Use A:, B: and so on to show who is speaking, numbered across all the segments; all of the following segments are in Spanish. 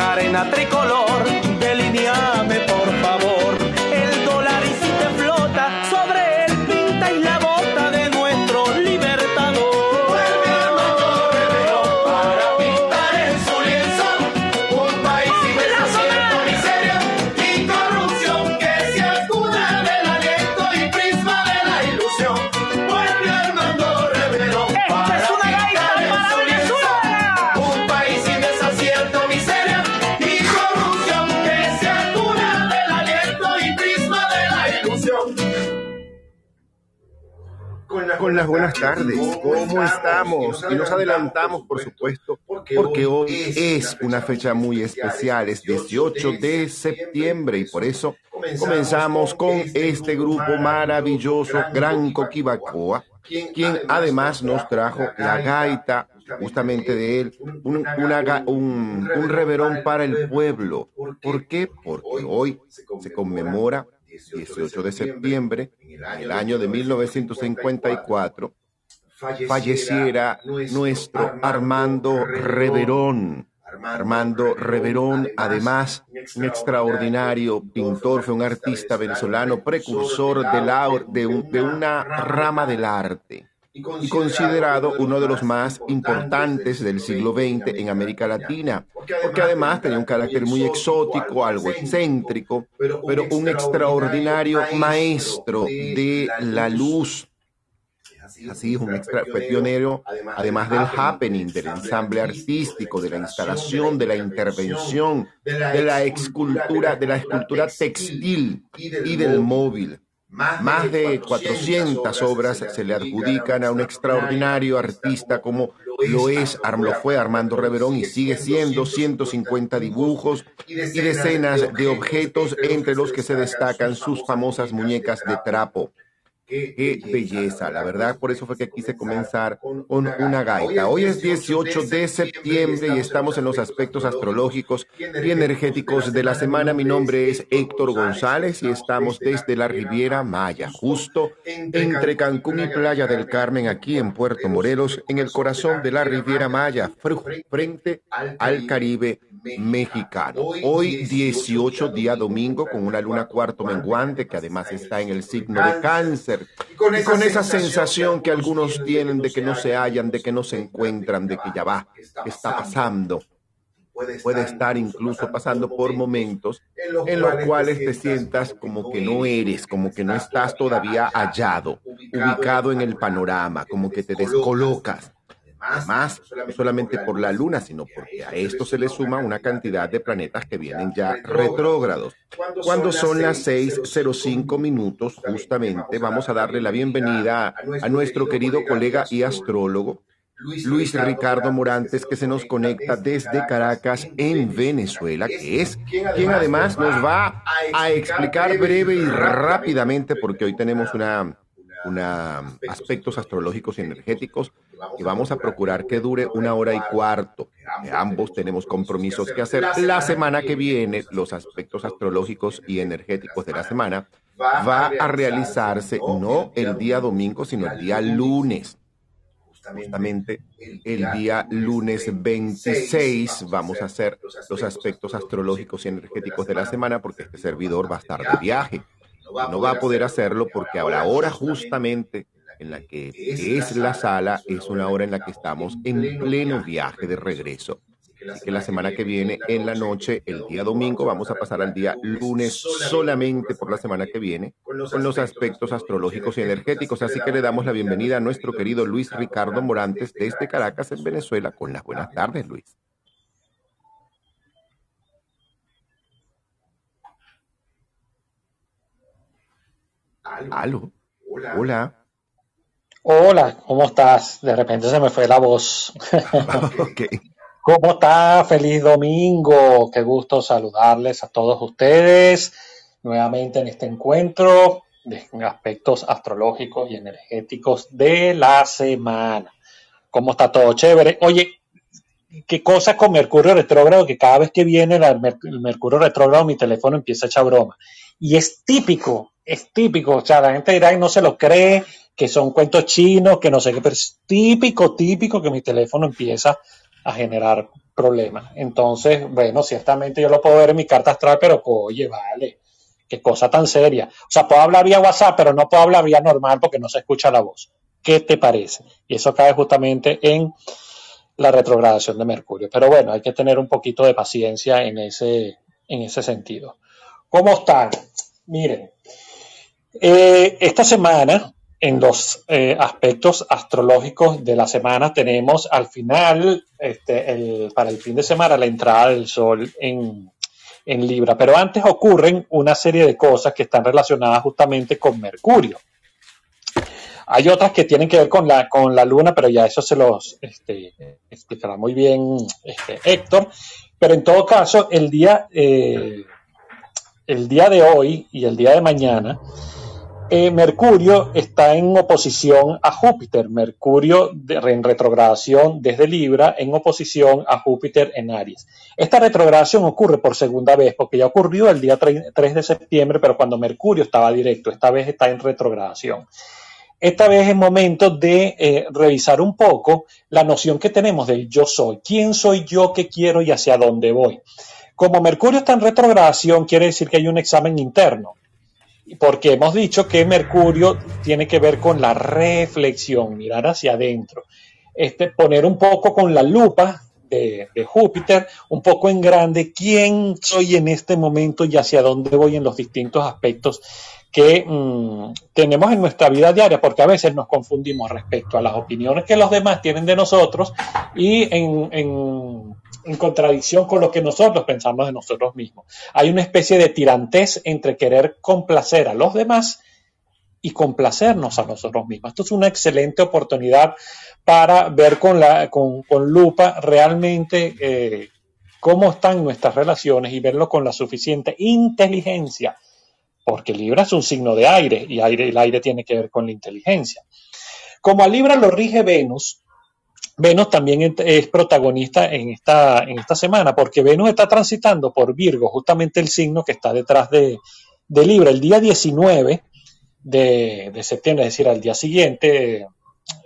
A: arena tricolor.
B: Buenas tardes. ¿Cómo estamos? Y nos adelantamos, por supuesto, porque hoy es una fecha muy especial, es 18 de septiembre y por eso comenzamos con este grupo maravilloso, Gran Coquibacoa, quien además nos trajo la gaita justamente de él, un, reverón para el pueblo. ¿Por qué? Porque hoy se conmemora 18 de septiembre, en el año de 1954, falleciera nuestro Armando Reverón. Armando Reverón, además, un extraordinario pintor, fue un artista venezolano precursor de, la, de, de una rama del arte y considerado uno de los más importantes del siglo XX en América Latina, porque además tenía un carácter muy exótico, algo excéntrico, pero un extraordinario maestro de la luz. Así es, un extra, fue pionero, además del happening, del ensamble artístico, de la instalación, de la intervención, de la escultura, de la escultura textil y del móvil. Más de 400 obras se le adjudican a un extraordinario artista como lo es, lo fue Armando Reverón y sigue siendo 150 dibujos y decenas de objetos entre los que se destacan sus famosas muñecas de trapo. Qué belleza, la verdad, por eso fue que quise comenzar con una gaita. Hoy es 18 de septiembre y estamos en los aspectos astrológicos y energéticos de la semana. Mi nombre es Héctor González y estamos desde la Riviera Maya, justo entre Cancún y Playa del Carmen, aquí en Puerto Morelos, en el corazón de la Riviera Maya, frente al Caribe mexicano. Hoy 18 día domingo con una luna cuarto menguante que además está en el signo de cáncer. Y con esa sensación que algunos tienen de que no se hallan, de que no se encuentran, de que ya va, ¿qué está pasando? puede estar incluso pasando por momentos en los cuales te sientas como que no eres, como que no estás todavía hallado, ubicado en el panorama, como que te descolocas. Además, no solamente por la Luna, sino porque a esto se le suma una cantidad de planetas que vienen ya retrógrados. Cuando son las 6.05 minutos, justamente, vamos a darle la bienvenida a nuestro querido colega y astrólogo, Luis Ricardo Morantes, que se nos conecta desde Caracas, en Venezuela, que es quien además nos va a explicar breve y rápidamente, porque hoy tenemos una, una aspectos astrológicos y energéticos y vamos a procurar que dure una hora y cuarto. Ambos tenemos compromisos que hacer. La semana que viene, los aspectos astrológicos y energéticos de la semana va a realizarse no el día domingo, sino el día lunes justamente el día lunes 26 vamos a hacer los aspectos astrológicos y energéticos de la semana porque este servidor va a estar de viaje. No va a poder hacerlo porque la hora justamente en la que es la sala es una hora en la que estamos en pleno viaje de regreso. Así que la semana que viene, en la noche, el día domingo, vamos a pasar al día lunes solamente por la semana que viene con los aspectos astrológicos y energéticos. Así que le damos la bienvenida a nuestro querido Luis Ricardo Morantes desde Caracas, en Venezuela, con las buenas tardes, Luis. Aló. Hola.
C: Hola. ¿cómo estás? De repente se me fue la voz. okay. ¿Cómo está? Feliz domingo. Qué gusto saludarles a todos ustedes nuevamente en este encuentro de aspectos astrológicos y energéticos de la semana. ¿Cómo está todo? Chévere. Oye, qué cosa con Mercurio retrógrado, que cada vez que viene el Mercurio retrógrado mi teléfono empieza a echar broma. Y es típico, es típico. O sea, la gente dirá y no se lo cree, que son cuentos chinos, que no sé qué, pero es típico, típico que mi teléfono empieza a generar problemas. Entonces, bueno, ciertamente yo lo puedo ver en mi carta astral, pero oye, vale, qué cosa tan seria. O sea, puedo hablar vía WhatsApp, pero no puedo hablar vía normal porque no se escucha la voz. ¿Qué te parece? Y eso cae justamente en la retrogradación de Mercurio. Pero bueno, hay que tener un poquito de paciencia en ese, en ese sentido. ¿Cómo están? Miren, eh, esta semana en los eh, aspectos astrológicos de la semana tenemos al final, este, para el fin de semana, la entrada del Sol en, en, Libra. Pero antes ocurren una serie de cosas que están relacionadas justamente con Mercurio. Hay otras que tienen que ver con la, con la Luna, pero ya eso se los este, explicará muy bien este, Héctor. Pero en todo caso, el día, eh, el día de hoy y el día de mañana eh, Mercurio está en oposición a Júpiter. Mercurio en retrogradación desde Libra en oposición a Júpiter en Aries. Esta retrogradación ocurre por segunda vez porque ya ocurrió el día 3 de septiembre, pero cuando Mercurio estaba directo, esta vez está en retrogradación. Esta vez es momento de eh, revisar un poco la noción que tenemos del yo soy. ¿Quién soy yo? ¿Qué quiero y hacia dónde voy? Como Mercurio está en retrogradación, quiere decir que hay un examen interno. Porque hemos dicho que Mercurio tiene que ver con la reflexión, mirar hacia adentro, este, poner un poco con la lupa de, Júpiter, un poco en grande, quién soy en este momento y hacia dónde voy en los distintos aspectos que mm, tenemos en nuestra vida diaria, porque a veces nos confundimos respecto a las opiniones que los demás tienen de nosotros y en en contradicción con lo que nosotros pensamos de nosotros mismos. Hay una especie de tirantez entre querer complacer a los demás y complacernos a nosotros mismos. Esto es una excelente oportunidad para ver con, la, con, lupa realmente eh, cómo están nuestras relaciones y verlo con la suficiente inteligencia, porque Libra es un signo de aire y aire, el aire tiene que ver con la inteligencia. Como a Libra lo rige Venus, Venus también es protagonista en esta, en esta semana, porque Venus está transitando por Virgo, justamente el signo que está detrás de, Libra. El día 19 de, septiembre, es decir, al día siguiente,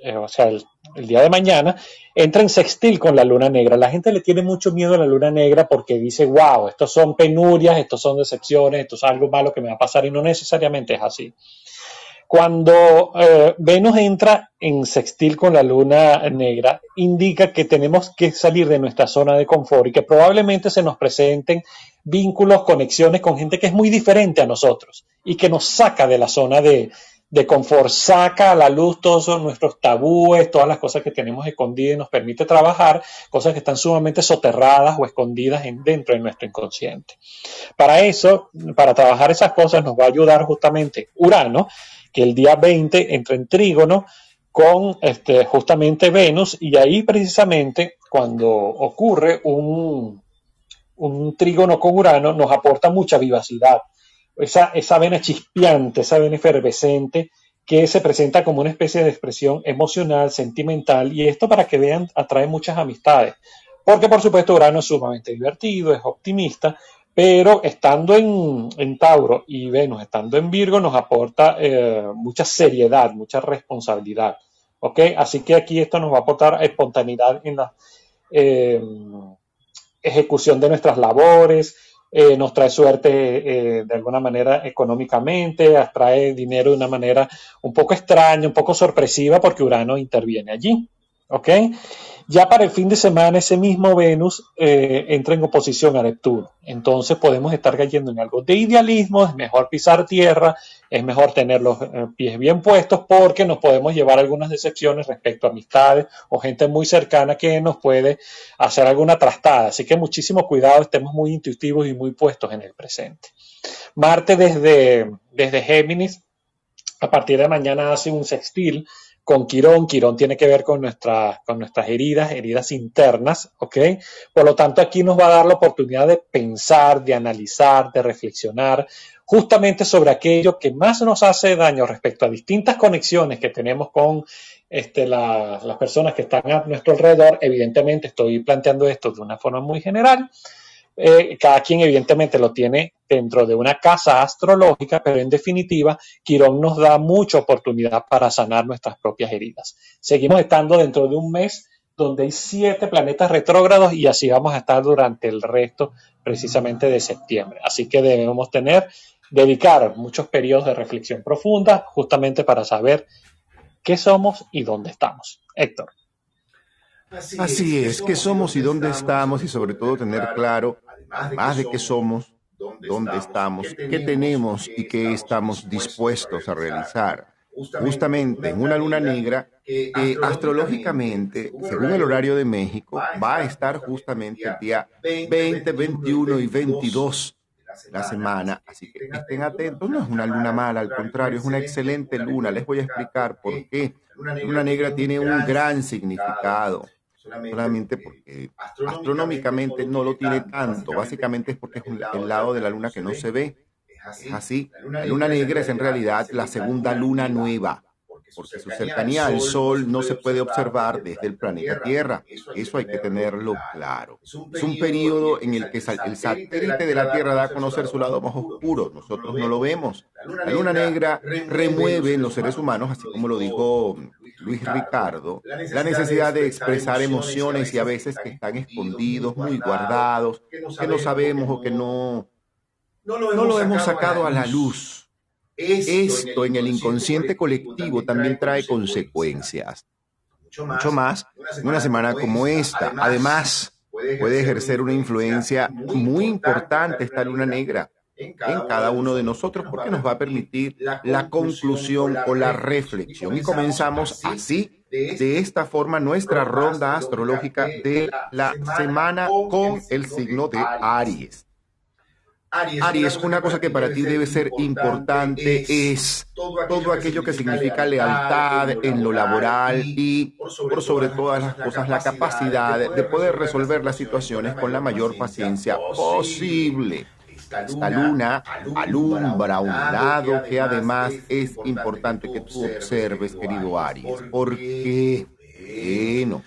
C: eh, o sea, el, día de mañana, entra en sextil con la luna negra. La gente le tiene mucho miedo a la luna negra porque dice, wow, estos son penurias, estos son decepciones, esto es algo malo que me va a pasar y no necesariamente es así. Cuando eh, Venus entra en sextil con la luna negra, indica que tenemos que salir de nuestra zona de confort y que probablemente se nos presenten vínculos, conexiones con gente que es muy diferente a nosotros y que nos saca de la zona de, de confort, saca a la luz todos nuestros tabúes, todas las cosas que tenemos escondidas y nos permite trabajar, cosas que están sumamente soterradas o escondidas dentro de nuestro inconsciente. Para eso, para trabajar esas cosas, nos va a ayudar justamente Urano, que el día 20 entra en trígono con este, justamente Venus y ahí precisamente cuando ocurre un, un trígono con Urano nos aporta mucha vivacidad esa, esa vena chispeante, esa vena efervescente que se presenta como una especie de expresión emocional, sentimental, y esto para que vean atrae muchas amistades, porque por supuesto Urano es sumamente divertido, es optimista, pero estando en, Tauro y Venus estando en Virgo nos aporta eh, mucha seriedad, mucha responsabilidad, ¿ok? Así que aquí esto nos va a aportar espontaneidad en la eh, ejecución de nuestras labores, eh, nos trae suerte eh, de alguna manera económicamente, atrae dinero de una manera un poco extraña, un poco sorpresiva porque Urano interviene allí. ¿Ok? Ya para el fin de semana, ese mismo Venus eh, entra en oposición a Neptuno. Entonces podemos estar cayendo en algo de idealismo, es mejor pisar tierra, es mejor tener los eh, pies bien puestos porque nos podemos llevar algunas decepciones respecto a amistades o gente muy cercana que nos puede hacer alguna trastada. Así que muchísimo cuidado, estemos muy intuitivos y muy puestos en el presente. Marte desde, desde Géminis, a partir de mañana hace un sextil con Quirón. Quirón tiene que ver con, con nuestras heridas, heridas internas, ¿ok? Por lo tanto, aquí nos va a dar la oportunidad de pensar, de analizar, de reflexionar justamente sobre aquello que más nos hace daño respecto a distintas conexiones que tenemos con este, las personas que están a nuestro alrededor. Evidentemente, estoy planteando esto de una forma muy general. Eh, cada quien evidentemente lo tiene dentro de una casa astrológica, pero en definitiva, Quirón nos da mucha oportunidad para sanar nuestras propias heridas. Seguimos estando dentro de un mes donde hay siete planetas retrógrados y así vamos a estar durante el resto precisamente de septiembre. Así que debemos tener, dedicar muchos periodos de reflexión profunda justamente para saber qué somos y dónde estamos. Héctor.
B: Así, es, qué somos y dónde estamos y sobre todo tener claro, además de qué somos, dónde estamos, qué tenemos y qué estamos dispuestos a realizar. Justamente en una luna negra que astrológicamente, según el horario de México, va a estar justamente el día 20, 21 y 22 de la semana. Así que estén atentos, no es una luna mala, al contrario, es una excelente luna. Les voy a explicar por qué. La luna negra tiene un gran significado solamente porque astronómicamente no lo tiene tanto. Básicamente es porque es el lado de la luna que no se ve. Es así. La luna negra es en realidad la segunda luna nueva, porque su cercanía al Sol no se puede observar desde el planeta Tierra. Eso hay que tenerlo claro. Es un periodo en el que el satélite de la Tierra da a conocer su lado más oscuro. Nosotros no lo vemos. La luna negra remueve en los seres humanos, así como lo dijo Luis Ricardo, la necesidad de expresar emociones y a veces que están escondidos, muy guardados, que no sabemos o que no, no lo hemos sacado a la luz. Esto en el inconsciente colectivo también trae consecuencias. Mucho más en una semana como esta. Además, puede ejercer una influencia muy importante esta luna negra en cada uno de nosotros porque nos va a permitir la conclusión o la reflexión. Y comenzamos así, de esta forma, nuestra ronda astrológica de la semana con el signo de Aries. Aries, una cosa que para ti debe ser importante es todo aquello que significa lealtad en lo laboral y, por sobre todas las cosas, la capacidad de poder resolver las situaciones con la mayor paciencia posible. Esta luna alumbra un lado que además es importante que tú observes, querido Aries. ¿Por qué? Bueno,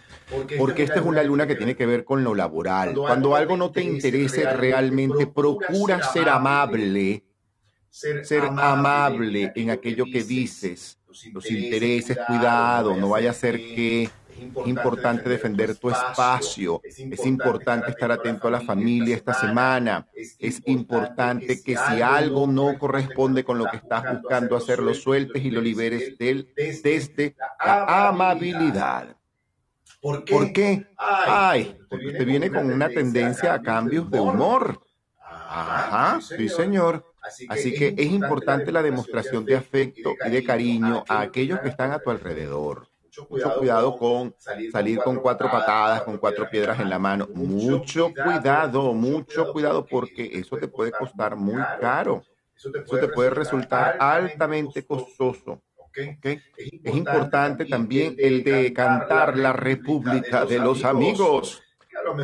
B: porque esta es una luna que tiene que ver con lo laboral. Cuando algo no te interese realmente, procura ser amable, ser amable en aquello que dices. Los intereses, cuidado, no vaya a ser que Es importante defender tu espacio. Es importante estar atento a la familia esta semana. Es importante que si algo no corresponde con lo que estás buscando hacer, lo sueltes y lo liberes del, desde la amabilidad. ¿Por qué? Ay, porque te viene con una tendencia a cambios de humor. Ajá, sí, señor. Así que es importante la demostración de afecto y de cariño a aquellos que están a tu alrededor. Mucho cuidado con salir con cuatro patadas, con cuatro piedras en la mano. Mucho cuidado, mucho cuidado porque eso te puede costar muy caro. Eso te puede resultar altamente costoso. Es importante también el de cantar la República de los Amigos.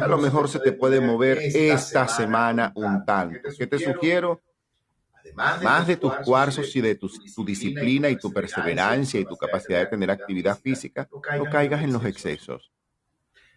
B: A lo mejor se te puede mover esta semana un tanto. ¿Qué te sugiero? Además de tus cuarzos y de tu, disciplina y tu perseverancia y tu capacidad de tener actividad física, no caigas en los excesos.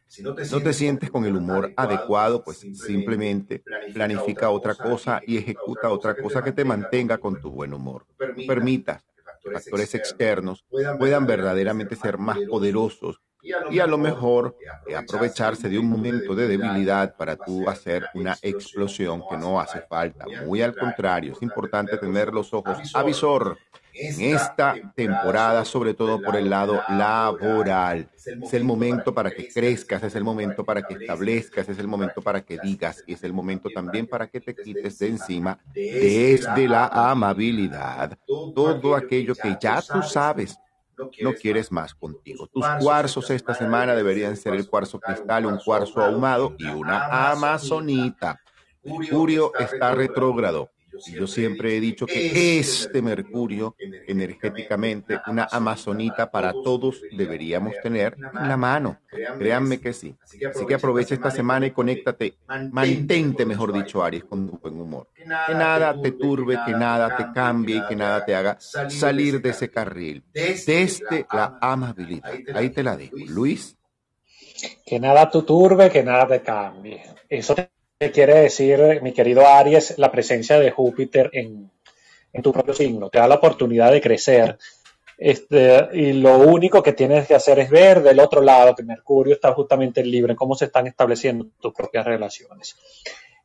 B: Si no te sientes con el humor adecuado, pues simplemente planifica otra cosa y ejecuta otra cosa que te mantenga con tu buen humor. Permita que factores externos puedan verdaderamente ser más poderosos y a lo mejor eh, aprovecharse de un momento de debilidad para tú hacer una explosión que no hace falta. Muy al contrario, es importante tener los ojos avisor en esta temporada, sobre todo por el lado laboral. Es el momento para que crezcas, es el momento para que establezcas, es el momento para que digas, y es el momento también para que te quites de encima desde la amabilidad todo aquello que ya tú sabes no quieres más contigo. Tus cuarzos esta semana deberían ser el cuarzo cristal, un cuarzo ahumado y una amazonita. Mercurio está retrógrado. Y yo siempre he dicho que este Mercurio, energéticamente, una amazonita para todos deberíamos tener en la mano. Créanme que sí. Así que aprovecha esta semana y conéctate, mantente, mejor dicho, Aries, con tu buen humor. Que nada te turbe, que nada te cambie y que nada te haga salir de ese carril. Desde la amabilidad. Ahí te la dejo. Luis.
C: Que nada te turbe, que nada te cambie. Eso te quiere decir, mi querido Aries, la presencia de Júpiter en, tu propio signo. Te da la oportunidad de crecer. Este, y lo único que tienes que hacer es ver del otro lado que Mercurio está justamente libre, cómo se están estableciendo tus propias relaciones.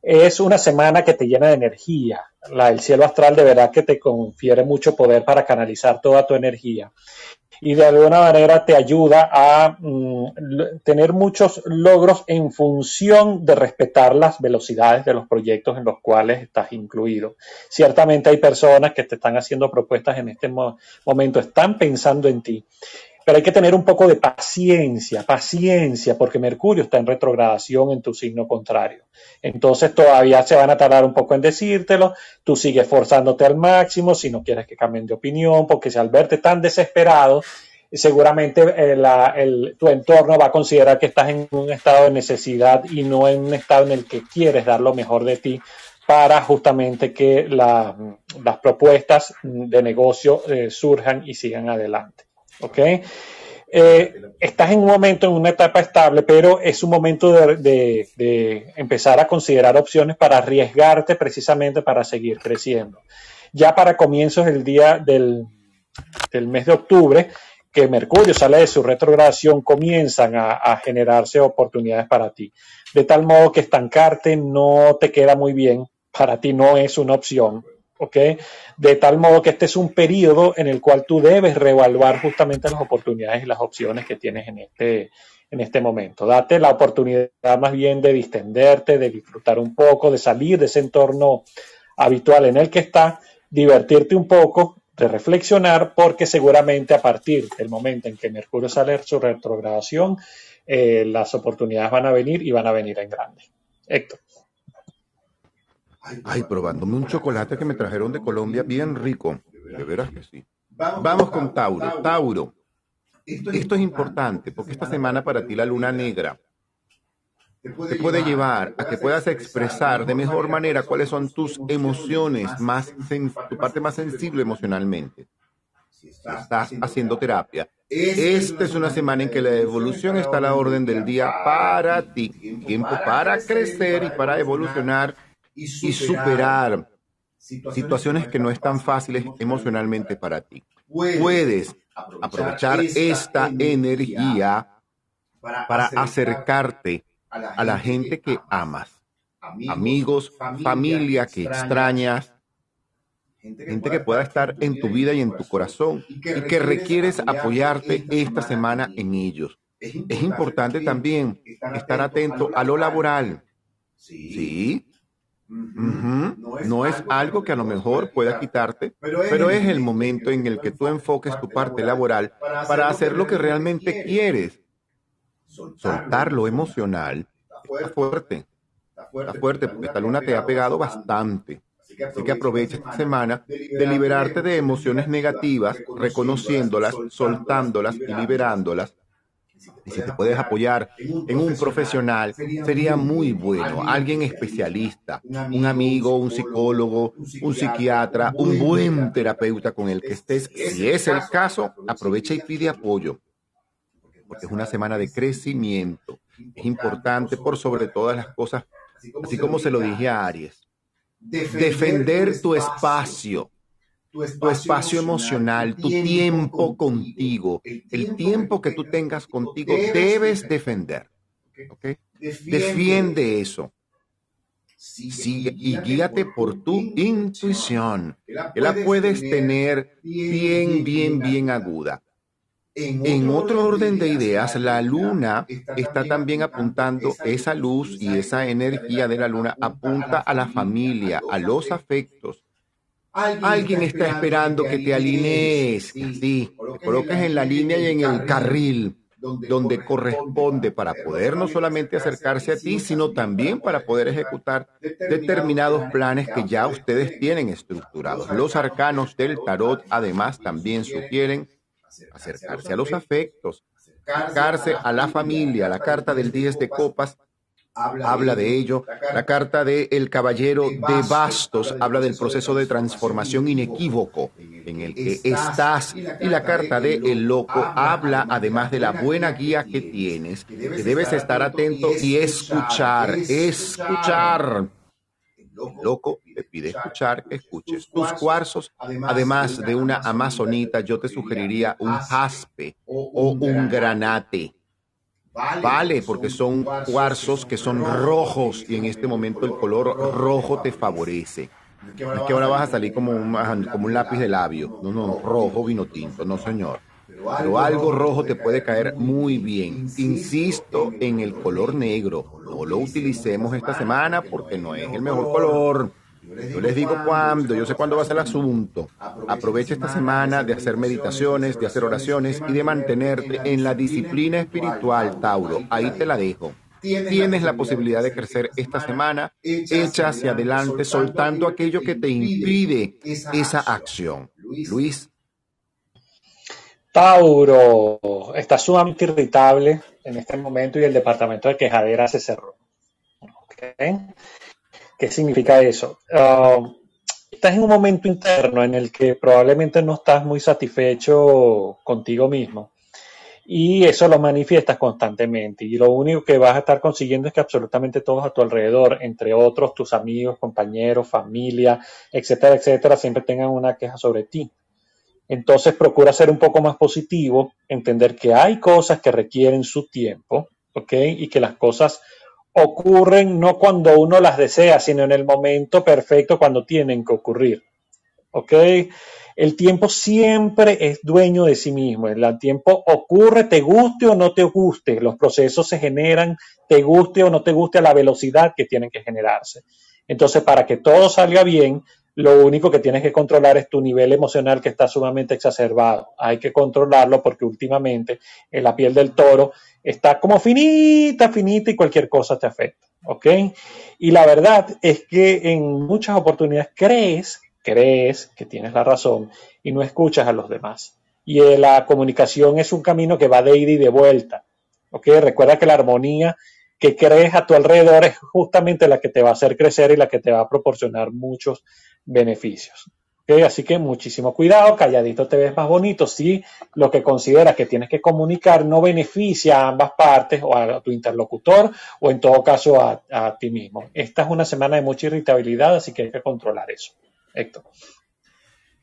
C: Es una semana que te llena de energía. La, el cielo astral de verdad que te confiere mucho poder para canalizar toda tu energía y de alguna manera te ayuda a mm, tener muchos logros en función de respetar las velocidades de los proyectos en los cuales estás incluido. Ciertamente hay personas que te están haciendo propuestas en este momento, están pensando en ti. Pero hay que tener un poco de paciencia, paciencia, porque Mercurio está en retrogradación en tu signo contrario. Entonces todavía se van a tardar un poco en decírtelo, tú sigues forzándote al máximo si no quieres que cambien de opinión, porque si al verte tan desesperado, seguramente eh, tu entorno va a considerar que estás en un estado de necesidad y no en un estado en el que quieres dar lo mejor de ti para justamente que las propuestas de negocio eh, surjan y sigan adelante. ¿Ok? Eh, estás en un momento, en una etapa estable, pero es un momento de, empezar a considerar opciones para arriesgarte precisamente para seguir creciendo. Ya para comienzos del día del, mes de octubre, que Mercurio sale de su retrogradación, comienzan a, generarse oportunidades para ti. De tal modo que estancarte no te queda muy bien, para ti no es una opción. ¿Ok? De tal modo que este es un periodo en el cual tú debes reevaluar justamente las oportunidades y las opciones que tienes en este, en este momento. Date la oportunidad más bien de distenderte, de disfrutar un poco, de salir de ese entorno habitual en el que estás, divertirte un poco, de reflexionar, porque seguramente a partir del momento en que Mercurio sale su retrogradación, eh, las oportunidades van a venir y van a venir en grande. Héctor.
B: Ay, probándome un chocolate que me trajeron de Colombia bien rico. De veras que sí. Vamos con Tauro. Tauro. Esto es importante porque esta semana para ti la luna negra te puede llevar a que puedas expresar de mejor manera cuáles son tus emociones, más tu parte más sensible emocionalmente. Estás haciendo terapia. Esta es una semana en que la evolución está a la orden del día para ti. Tiempo para crecer y para evolucionar y superar, situaciones que no están fáciles emocionalmente para ti. Puedes aprovechar esta energía para acercarte a la gente que amas, amigos, familia que extrañas, gente que pueda estar en tu vida y en tu corazón y que requieres apoyarte esta semana en ellos. Es importante también estar atento a lo laboral. Sí. No es algo que a lo mejor pueda quitarte, pero es el momento en el que tú enfoques tu parte laboral para hacer lo que realmente quieres. Soltar lo emocional está fuerte. Está fuerte porque esta luna te ha pegado bastante. Así que aprovecha esta semana de liberarte de emociones negativas, reconociéndolas, soltándolas y liberándolas. Y si te puedes apoyar en un profesional, sería muy bueno, alguien especialista, un amigo, un psicólogo, un psiquiatra, un buen terapeuta con el que estés. Si es el caso, aprovecha y pide apoyo, porque es una semana de crecimiento. Es importante por sobre todas las cosas, así como se lo dije a Aries defender tu espacio, tu espacio emocional, tu tiempo contigo, el tiempo que tú tengas contigo, debes defender. Defiende eso. Sigue y guíate por tu intuición, que la puedes tener bien, bien, bien aguda. En otro orden de ideas, la luna está también apuntando esa luz y esa energía de la luna apunta a la familia, a los afectos. Alguien está esperando que te alinees, sí, te coloques en la línea y en el carril donde corresponde para poder no solamente acercarse a ti, sino también para poder ejecutar determinados planes que ya ustedes tienen estructurados. Los arcanos del tarot además también sugieren acercarse a los afectos, acercarse a la familia. La carta del 10 de copas habla de ello. La carta del el caballero de bastos habla del proceso de transformación inequívoco en el que estás. Y la carta de el loco habla además de la buena guía que tienes, que debes estar atento y escuchar, escuchar loco te pide escuchar que escuches tus cuarzos. Además de una amazonita, yo te sugeriría un jaspe o un granate. Vale, porque son cuarzos que son rojos y en este momento el color rojo te favorece. No es que ahora vas a salir como un, como un lápiz de labio. No, no, rojo, vino tinto. No, señor pero algo rojo te puede caer muy bien. Insisto en el color negro. No lo utilicemos esta semana porque no es el mejor color. Yo les digo cuándo, yo sé cuándo va a ser el asunto. Aprovecha esta semana de hacer meditaciones, de hacer oraciones y de mantenerte en la disciplina espiritual, Tauro. Ahí te la dejo. Tienes la posibilidad de crecer esta semana, echa hacia adelante, soltando aquello que te impide esa acción. Luis,
C: Tauro está sumamente irritable en este momento y el departamento de quejadera se cerró. ¿Qué significa eso? Um, estás en un momento interno en el que probablemente no estás muy satisfecho contigo mismo y eso lo manifiestas constantemente y lo único que vas a estar consiguiendo es que absolutamente todos a tu alrededor, entre otros tus amigos, compañeros, familia, etcétera, etcétera, siempre tengan una queja sobre ti. Entonces procura ser un poco más positivo, entender que hay cosas que requieren su tiempo, ¿ok? Y que las cosas ocurren no cuando uno las desea, sino en el momento perfecto cuando tienen que ocurrir, ¿ok? El tiempo siempre es dueño de sí mismo. El tiempo ocurre, te guste o no te guste. Los procesos se generan, te guste o no te guste a la velocidad que tienen que generarse. Entonces, para que todo salga bien, lo único que tienes que controlar es tu nivel emocional que está sumamente exacerbado. Hay que controlarlo porque últimamente en la piel del toro está como finita, finita y cualquier cosa te afecta. ¿Ok? Y la verdad es que en muchas oportunidades crees, crees que tienes la razón y no escuchas a los demás. Y la comunicación es un camino que va de ida y de vuelta. ¿Ok? Recuerda que la armonía que crees a tu alrededor es justamente la que te va a hacer crecer y la que te va a proporcionar muchos beneficios. Así que muchísimo cuidado, calladito te ves más bonito. Si lo que consideras que tienes que comunicar no beneficia a ambas partes o a tu interlocutor o en todo caso a, a ti mismo. Esta es una semana de mucha irritabilidad, así que hay que controlar eso. Héctor.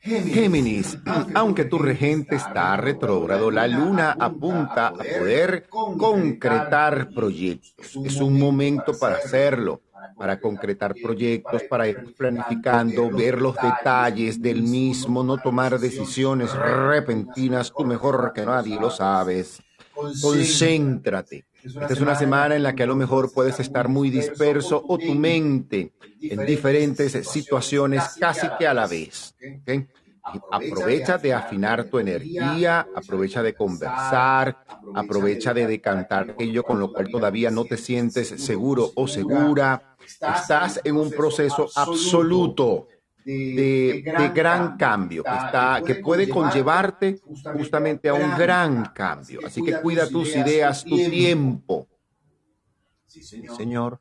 B: Géminis, aunque tu regente está retrógrado, la luna apunta a poder concretar proyectos. Es un momento para hacerlo, para concretar proyectos, para ir planificando, ver los detalles del mismo, no tomar decisiones repentinas, tú mejor que nadie lo sabes. Concéntrate. Esta es una semana en la que a lo mejor puedes estar muy disperso o tu mente en diferentes situaciones casi que a la vez. Aprovecha de afinar tu energía, aprovecha de conversar, aprovecha de decantar aquello con lo cual todavía no te sientes seguro o segura. Estás en un proceso absoluto de, gran cambio que, está, que puede conllevarte justamente a un gran cambio. Así que cuida tus ideas, tu tiempo. Sí, señor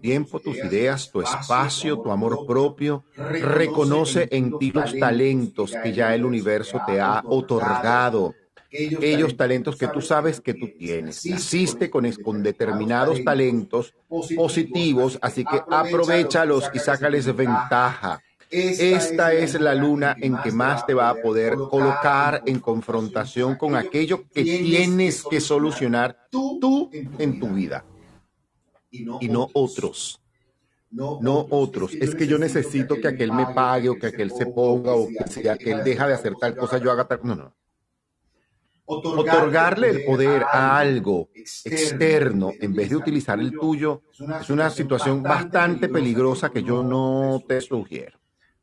B: tiempo, tus ideas, tu espacio, tu amor propio. Reconoce en ti los talentos que ya el universo te ha otorgado. Aquellos talentos que tú sabes que tú tienes. Naciste con, con determinados talentos positivos, así que aprovechalos y sácales ventaja. Esta es la luna en que más te va a poder colocar en confrontación con aquello que tienes que solucionar tú en tu vida y no, otros. No, otros. Es que yo necesito que aquel me pague o que aquel se ponga o que sea que él deja de hacer tal cosa, yo haga tal. No, no. Otorgarle el poder a algo externo en vez de utilizar el tuyo es una situación bastante peligrosa que yo no te sugiero.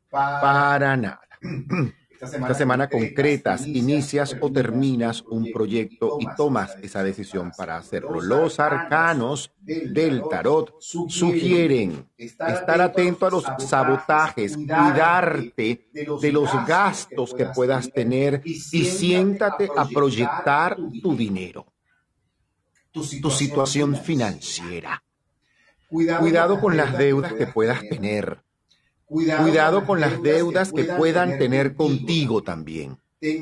B: Para nada. Esta semana, concretas, inicias o terminas un proyecto y tomas esa decisión para hacerlo. Los arcanos del tarot sugieren estar atento a los sabotajes, cuidarte de los gastos que puedas tener y siéntate a proyectar tu dinero, tu situación financiera. Cuidado con las deudas que puedas tener Cuidado, con las deudas que puedan tener contigo también.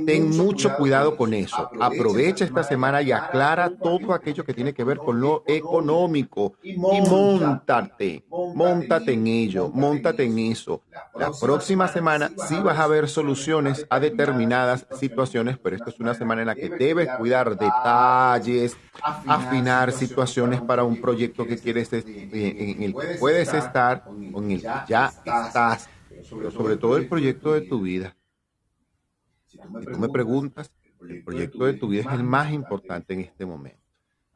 B: Ten mucho cuidado con eso. Aprovecha esta semana y aclara todo aquello que tiene que ver con lo económico y montate, montate en ello, montate en eso. La próxima semana sí vas a ver soluciones a determinadas situaciones, pero esta es una semana en la que debes cuidar detalles, afinar situaciones para un proyecto que quieres, eh, en el que puedes estar, en el que ya estás, pero sobre todo el proyecto de tu vida. Si tú me preguntas, el proyecto de tu vida es el más importante en este momento.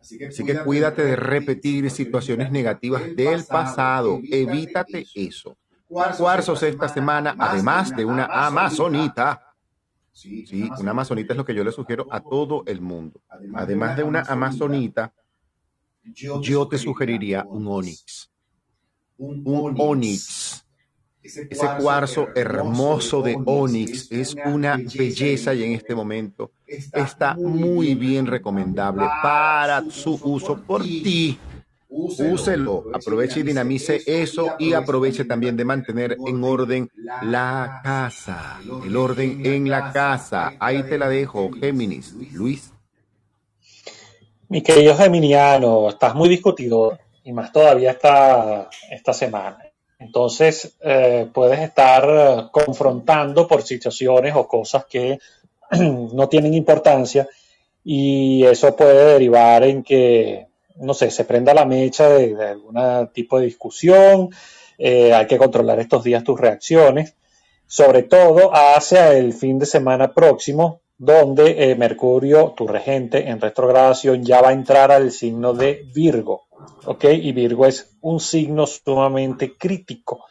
B: Así que, cuídate de repetir situaciones negativas del pasado. Evítate eso. Cuarzos esta semana, además de una amazonita. Sí, una amazonita es lo que yo le sugiero a todo el mundo. Además de una amazonita, yo te sugeriría un onix. Un onix ese cuarzo hermoso de onix es una belleza y en este momento está muy bien recomendable para su uso por ti. Úselo, aproveche y dinamice eso y aproveche también de mantener en orden la casa, el orden en la casa. Ahí te la dejo, Géminis. Luis.
C: Mi querido Geminiano, estás muy discutido y más todavía esta, esta semana. Entonces, eh, puedes estar eh, confrontando por situaciones o cosas que no tienen importancia y eso puede derivar en que, no sé, se prenda la mecha de, algún tipo de discusión, eh, hay que controlar estos días tus reacciones, sobre todo hacia el fin de semana próximo, donde Mercurio, tu regente en retrogradación, ya va a entrar al signo de Virgo. ¿Ok? Y Virgo es un signo sumamente crítico.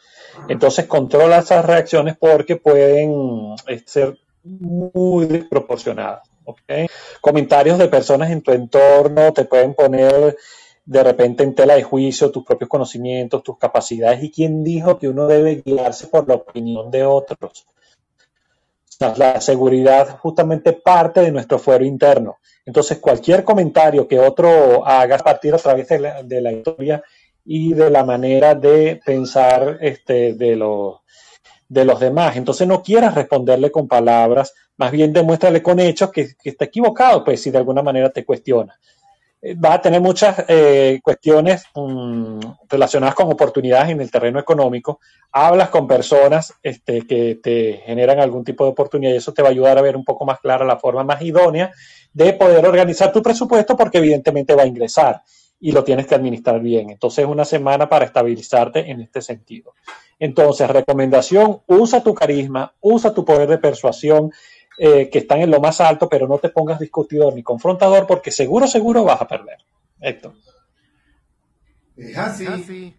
C: Entonces controla esas reacciones porque pueden eh, ser muy desproporcionadas. ¿ok? Comentarios de personas en tu entorno te pueden poner de repente en tela de juicio tus propios conocimientos, tus capacidades y quién dijo que uno debe guiarse por la opinión de otros. La seguridad justamente parte de nuestro fuero interno. Entonces, cualquier comentario que otro haga a partir a través de la, historia y de la manera de pensar este, de, los, de los demás. Entonces, no quieras responderle con palabras, más bien demuéstrale con hechos que, está equivocado, pues si de alguna manera te cuestiona. Va a tener muchas eh, cuestiones mm, relacionadas con oportunidades en el terreno económico. Hablas con personas este, que te generan algún tipo de oportunidad y eso te va a ayudar a ver un poco más clara la forma más idónea de poder organizar tu presupuesto porque evidentemente va a ingresar y lo tienes que administrar bien. Entonces es una semana para estabilizarte en este sentido. Entonces, recomendación, usa tu carisma, usa tu poder de persuasión, eh, que están en lo más alto, pero no te pongas discutidor ni confrontador porque seguro, seguro vas a perder. Héctor.
B: Es así.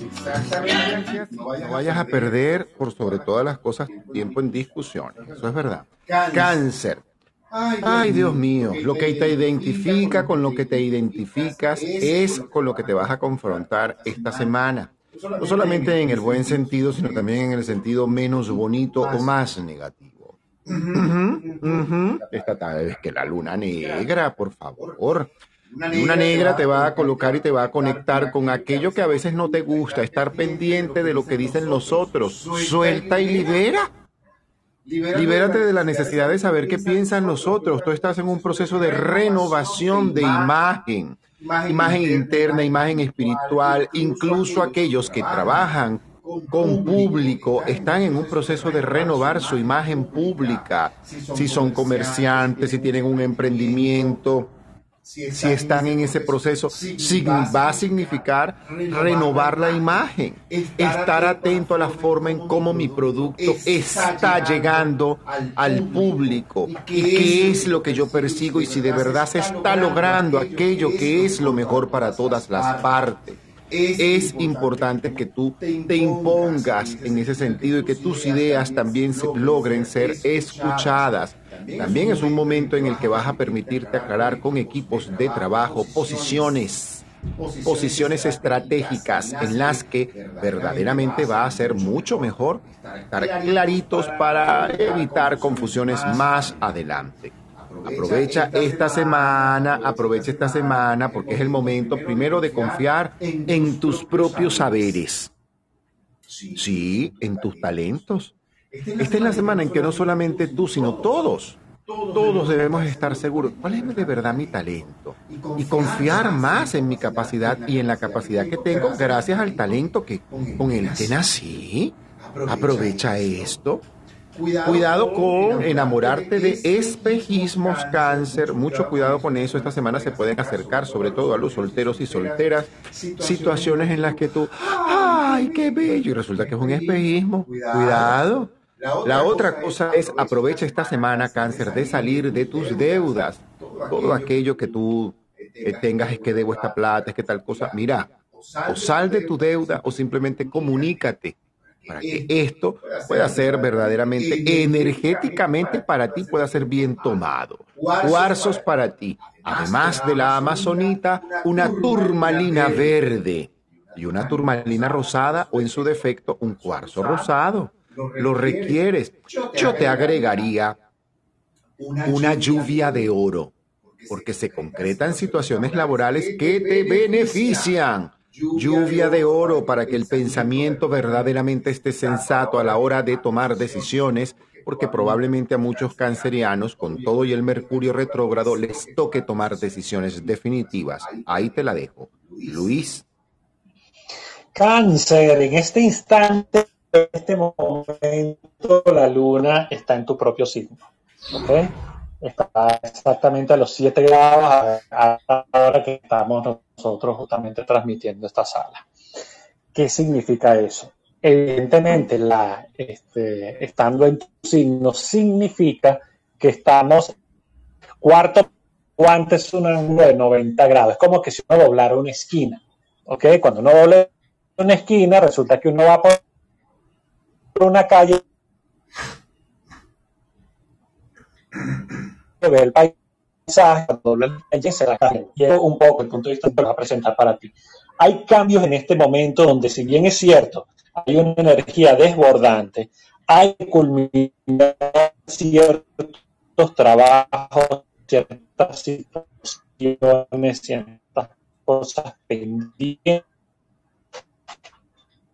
B: Exactamente. No vayas, a perder por sobre todas las cosas tiempo en discusión. Eso es verdad. Cáncer. Ay, Dios mío, lo que te identifica con lo que te identificas es con lo que te vas a confrontar esta semana. No solamente en el buen sentido, sino también en el sentido menos bonito o más negativo. Esta tal vez que la luna negra, por favor. Una negra, negra te va a colocar y te va a conectar con aquello que a veces no te gusta, estar pendiente de lo que dicen los otros. Suelta y libera. Libérate de la necesidad de saber qué piensan los otros. Tú estás en un proceso de renovación de imagen, imagen interna, imagen espiritual, incluso aquellos que trabajan con público, están en un proceso de renovar su imagen pública, si son comerciantes, si tienen un emprendimiento, si están en ese proceso, va a significar renovar la imagen, estar atento a la forma en cómo mi producto está llegando al público y qué es lo que yo persigo y si de verdad se está logrando aquello que es lo mejor para todas las partes es importante que tú te impongas en ese sentido y que tus ideas también logren ser escuchadas. También es un momento en el que vas a permitirte aclarar con equipos de trabajo posiciones, posiciones estratégicas en las que verdaderamente va a ser mucho mejor estar claritos para evitar confusiones más adelante. Aprovecha esta semana, aprovecha esta semana porque es el momento primero de confiar en tus propios saberes. Sí, en tus talentos. Esta es la semana en que no solamente tú, sino todos, todos debemos estar seguros. ¿Cuál es de verdad mi talento? Y confiar más en mi capacidad y en la capacidad que tengo gracias al talento que con el que nací. Aprovecha esto Cuidado, con enamorarte de espejismos cáncer, mucho cuidado con eso. Esta semana se pueden acercar sobre todo a los solteros y solteras situaciones en las que tú, ay, qué bello, y resulta que es un espejismo. Cuidado. La otra cosa es aprovecha esta semana cáncer de salir de tus deudas. Todo aquello que tú eh, tengas es que debo esta plata, es que tal cosa. Mira, o sal de tu deuda o simplemente comunícate para que esto pueda ser verdaderamente energéticamente para ti, pueda ser bien tomado. Cuarzos para ti, además de la amazonita, una turmalina verde y una turmalina rosada o en su defecto un cuarzo rosado. Lo requieres. Yo te agregaría una lluvia de oro, porque se concretan situaciones laborales que te benefician lluvia de oro para que el pensamiento verdaderamente esté sensato a la hora de tomar decisiones, porque probablemente a muchos cancerianos, con todo y el mercurio retrógrado, les toque tomar decisiones definitivas. Ahí te la dejo. Luis.
C: Cáncer, en este instante, en este momento, la luna está en tu propio signo. está exactamente a los 7 grados a, que estamos nosotros justamente transmitiendo esta sala. ¿Qué significa eso? Evidentemente, la, este, estando en tu signo significa que estamos cuarto antes un ángulo de 90 grados. Es como que si uno doblara una esquina. ¿Ok? Cuando uno dobla una esquina, resulta que uno va por una calle ve el cuando el se la un poco el punto de vista que a presentar para ti. Hay cambios en este momento donde, si bien es cierto, hay una energía desbordante, hay culminar ciertos trabajos, ciertas situaciones, ciertas cosas pendientes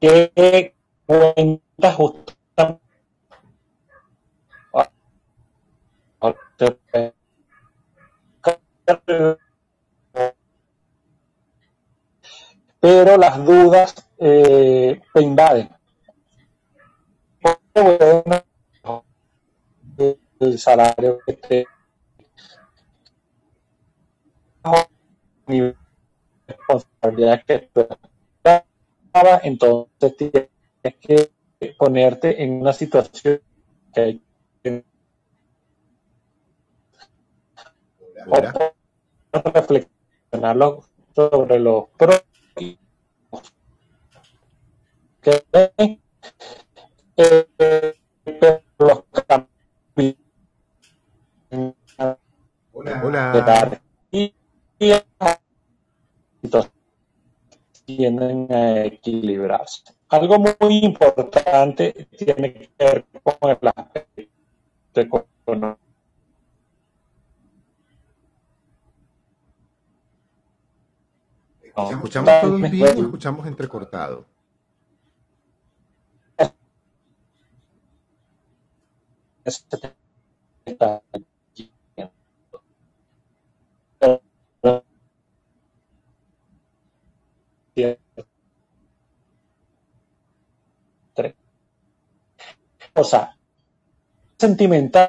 C: que cuenta justamente pero las dudas eh, te invaden. El salario que te responsabilidad que esperaba, entonces tienes que ponerte en una situación que hay que reflexionarlo sobre los pros que eh, los cambios
B: Hola.
C: y, y tienden a equilibrarse. Algo muy importante tiene que ver con el aspecto económico.
B: Escuchamos todo bien, escuchamos entrecortado.
C: O sea, sentimental.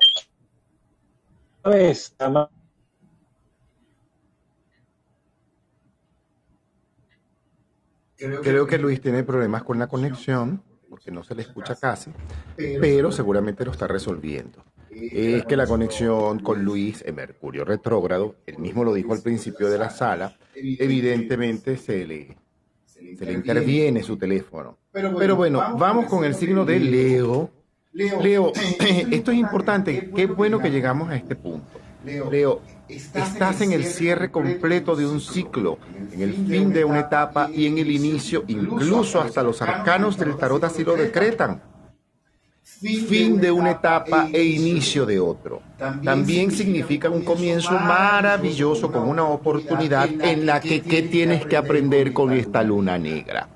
B: Creo que Luis tiene problemas con la conexión, porque no se le escucha casi, pero seguramente lo está resolviendo. Es que la conexión con Luis en Mercurio retrógrado, él mismo lo dijo al principio de la sala, evidentemente se le, se le interviene su teléfono. Pero bueno, vamos con el signo de Leo. Leo, esto es importante, qué bueno que llegamos a este punto. Leo, estás en el cierre completo de un ciclo, en el fin de una etapa y en el inicio, incluso hasta los arcanos del tarot así lo decretan. Fin de una etapa e inicio de otro. También significa un comienzo maravilloso con una oportunidad en la que ¿qué tienes que aprender con esta luna negra?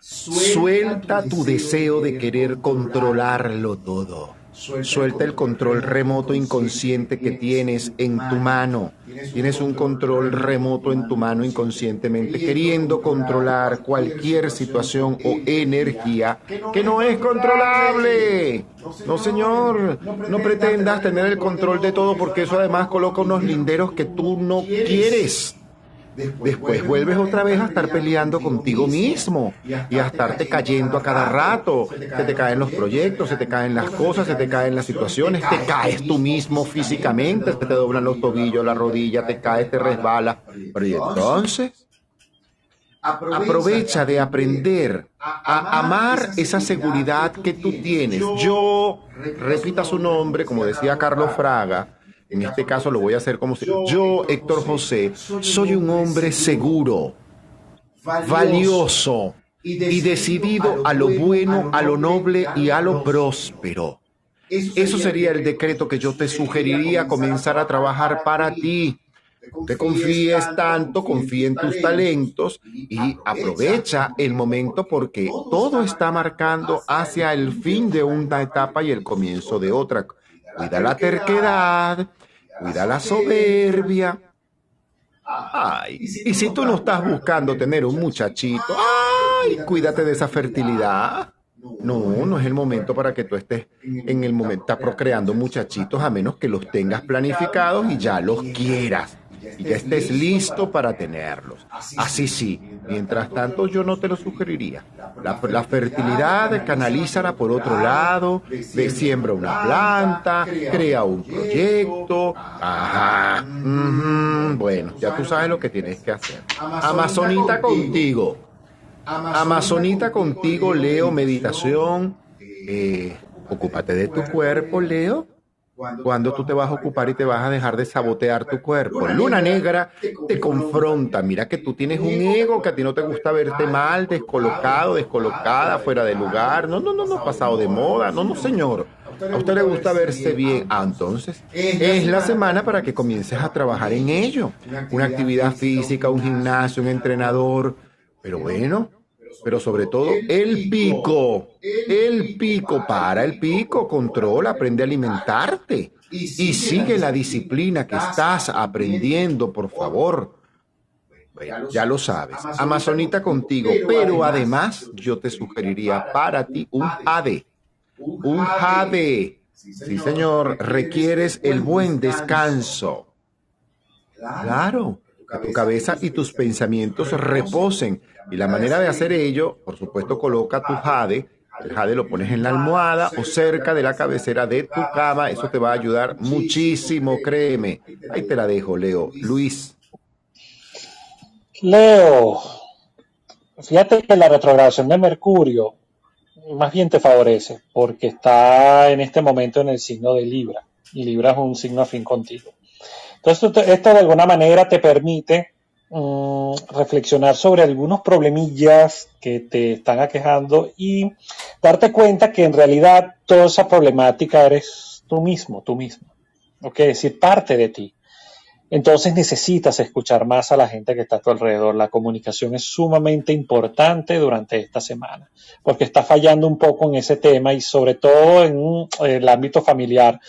B: Suelta tu deseo de querer controlarlo todo. Suelta el control remoto inconsciente que tienes en tu mano. Tienes un control remoto en tu mano inconscientemente, queriendo controlar cualquier situación o energía que no es controlable. No, señor, no pretendas tener el control de todo porque eso además coloca unos linderos que tú no quieres. Después vuelves otra vez a estar peleando contigo mismo y a estarte cayendo a cada rato. Se te caen los proyectos, se te caen las cosas, se te caen las situaciones, te caes tú mismo físicamente, te, te doblan los tobillos, la rodilla, te caes, te resbala. Pero y entonces, aprovecha de aprender a amar esa seguridad que tú tienes. Yo, repita su nombre, como decía Carlos Fraga, en este caso lo voy a hacer como si yo, Héctor José, soy un hombre seguro, valioso y decidido a lo bueno, a lo noble y a lo próspero. Eso sería el decreto que yo te sugeriría comenzar a trabajar para ti. Te confíes tanto, confía en tus talentos y aprovecha el momento porque todo está marcando hacia el fin de una etapa y el comienzo de otra. Cuida la terquedad, cuida la soberbia. Ay, y si tú no estás buscando tener un muchachito, ay, cuídate de esa fertilidad. No, no es el momento para que tú estés en el momento, está procreando muchachitos a menos que los tengas planificados y ya los quieras y ya estés listo para tenerlos. Así sí, mientras tanto yo no te lo sugeriría. La, fertilidad canalízala por otro lado, siembra una planta, crea un proyecto. Ajá. Bueno, ya tú sabes lo que tienes que hacer. Amazonita contigo. Amazonita contigo, Leo, meditación. Eh, ocúpate de tu cuerpo, Leo cuando tú te vas a ocupar y te vas a dejar de sabotear tu cuerpo. Luna negra te confronta. Mira que tú tienes un ego que a ti no te gusta verte mal, descolocado, descolocada, fuera de lugar. No, no, no, no, pasado de moda. No, no, señor. A usted le gusta verse bien. Ah, entonces es la semana para que comiences a trabajar en ello. Una actividad física, un gimnasio, un entrenador. Pero bueno, pero sobre todo el pico, el pico, para el pico, controla, aprende a alimentarte. y sigue la disciplina que estás aprendiendo, por favor. Bueno, ya lo sabes, Amazonita contigo, pero además yo te sugeriría para ti un jade. Un jade. Sí, señor, requieres el buen descanso. Claro, que tu cabeza y tus pensamientos reposen. Y la manera de hacer ello, por supuesto, coloca tu jade. El jade lo pones en la almohada o cerca de la cabecera de tu cama. Eso te va a ayudar muchísimo, créeme. Ahí te la dejo, Leo. Luis.
C: Leo, fíjate que la retrogradación de Mercurio más bien te favorece porque está en este momento en el signo de Libra y Libra es un signo afín contigo. Entonces esto de alguna manera te permite mm, reflexionar sobre algunos problemillas que te están aquejando y darte cuenta que en realidad toda esa problemática eres tú mismo, tú mismo. ¿ok? Es decir, parte de ti. Entonces necesitas escuchar más a la gente que está a tu alrededor. La comunicación es sumamente importante durante esta semana, porque está fallando un poco en ese tema y sobre todo en el ámbito familiar,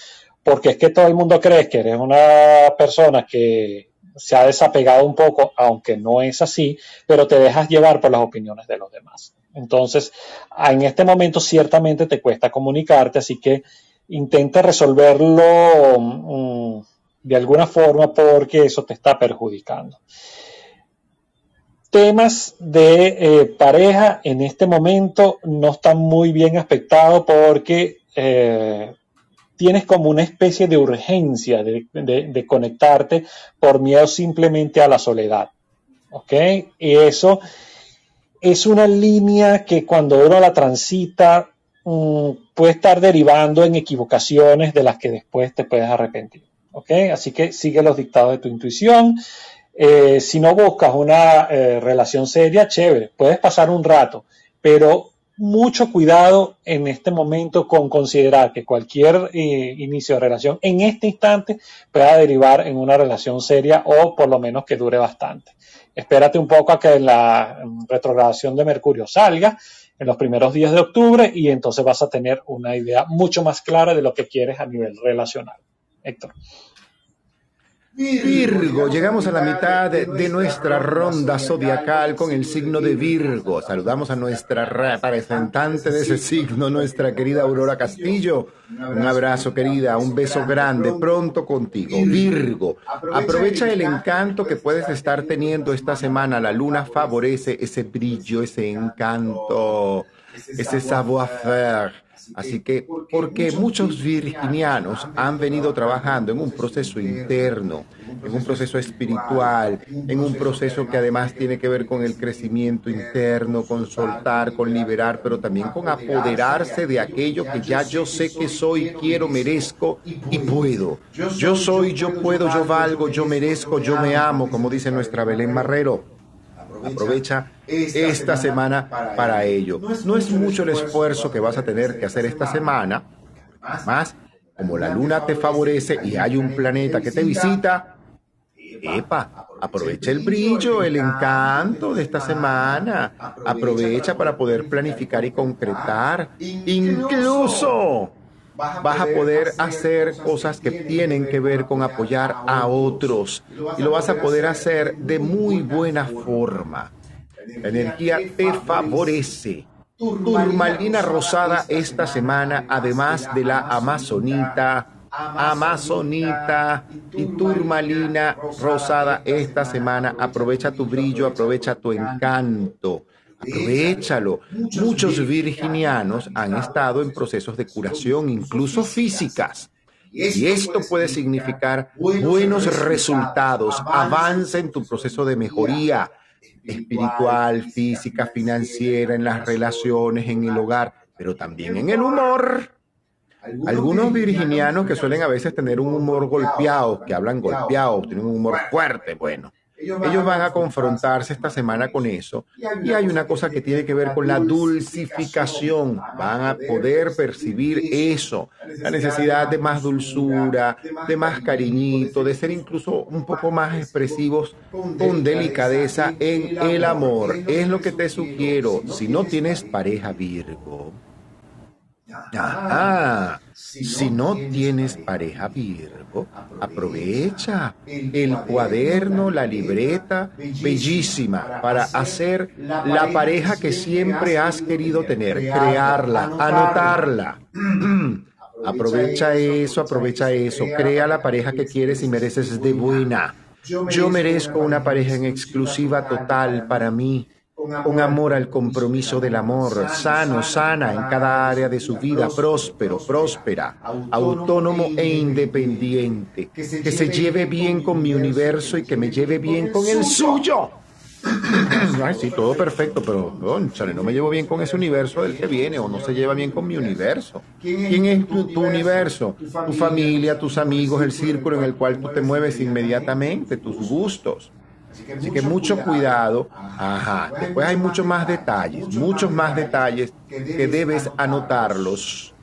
C: porque es que todo el mundo cree que eres una persona que se ha desapegado un poco, aunque no es así, pero te dejas llevar por las opiniones de los demás. Entonces, en este momento ciertamente te cuesta comunicarte, así que intenta resolverlo. Mm, de alguna forma porque eso te está perjudicando. Temas de eh, pareja en este momento no están muy bien aspectados porque eh, tienes como una especie de urgencia de, conectarte por miedo simplemente a la soledad. ¿Ok? Y eso es una línea que cuando uno la transita mm, puede estar derivando en equivocaciones de las que después te puedes arrepentir. ¿ok? Así que sigue los dictados de tu intuición. Eh, si no buscas una eh, relación seria, chévere, puedes pasar un rato, pero mucho cuidado en este momento con considerar que cualquier eh, inicio de relación en este instante pueda derivar en una relación seria o por lo menos que dure bastante. Espérate un poco a que la retrogradación de Mercurio salga en los primeros días de octubre y entonces vas a tener una idea mucho más clara de lo que quieres a nivel relacional. Héctor.
B: Virgo, llegamos a la mitad de, nuestra ronda zodiacal con el signo de Virgo. Saludamos a nuestra representante de ese signo, nuestra querida Aurora Castillo. Un abrazo, querida, un beso grande, pronto contigo. Virgo, aprovecha el encanto que puedes estar teniendo esta semana. La luna favorece ese brillo, ese encanto, ese savoir-faire Así que, porque muchos virginianos han venido trabajando en un proceso interno, en un proceso espiritual, en un proceso que además tiene que ver con el crecimiento interno, con soltar, con liberar, pero también con apoderarse de aquello que ya yo sé que soy, quiero, merezco y puedo. Yo soy, yo puedo, yo valgo, yo merezco, yo me amo, como dice nuestra Belén Marrero. Aprovecha esta semana para ello. No es mucho el esfuerzo que vas a tener que hacer esta semana. Más, como la luna te favorece y hay un planeta que te visita, epa, aprovecha el brillo, el encanto de esta semana. Aprovecha para poder planificar y concretar. Incluso vas a poder hacer cosas que tienen que ver con apoyar a otros y lo vas a poder hacer de muy buena forma. La energía te favorece. Turmalina rosada esta semana, además de la amazonita, amazonita y turmalina rosada esta semana. Aprovecha tu brillo, aprovecha tu encanto. Aprovechalo. Muchos virginianos han estado en procesos de curación, incluso físicas. Y esto puede significar buenos resultados, avance en tu proceso de mejoría espiritual, física, financiera, en las relaciones, en el hogar, pero también en el humor. Algunos virginianos que suelen a veces tener un humor golpeado, que hablan golpeado, tienen un humor fuerte, bueno, ellos van a confrontarse esta semana con eso. Y hay una cosa que tiene que ver con la dulcificación. Van a poder percibir eso, la necesidad de más dulzura, de más cariñito, de ser incluso un poco más expresivos con delicadeza en el amor. Es lo que te sugiero. Si no tienes pareja Virgo, Ah, si no tienes pareja Virgo, aprovecha el cuaderno, la libreta, bellísima, para hacer la pareja que siempre has querido tener, crearla, anotarla. Aprovecha eso, aprovecha eso, crea la pareja que quieres y mereces de buena. Yo merezco una pareja en exclusiva total para mí con amor al compromiso del amor, sano, sana en cada área de su vida, próspero, próspera, autónomo e independiente, que se lleve bien con mi universo y que me lleve bien con el suyo. Ay, sí, todo perfecto, pero no me llevo bien con ese universo del que viene o no se lleva bien con mi universo. ¿Quién es tu, tu, universo? Tu familia, tus amigos, el círculo en el cual tú te mueves inmediatamente, tus gustos. Así que, mucho, cuidado. Ajá. Después hay muchos más detalles, muchos más detalles que debes anotarlos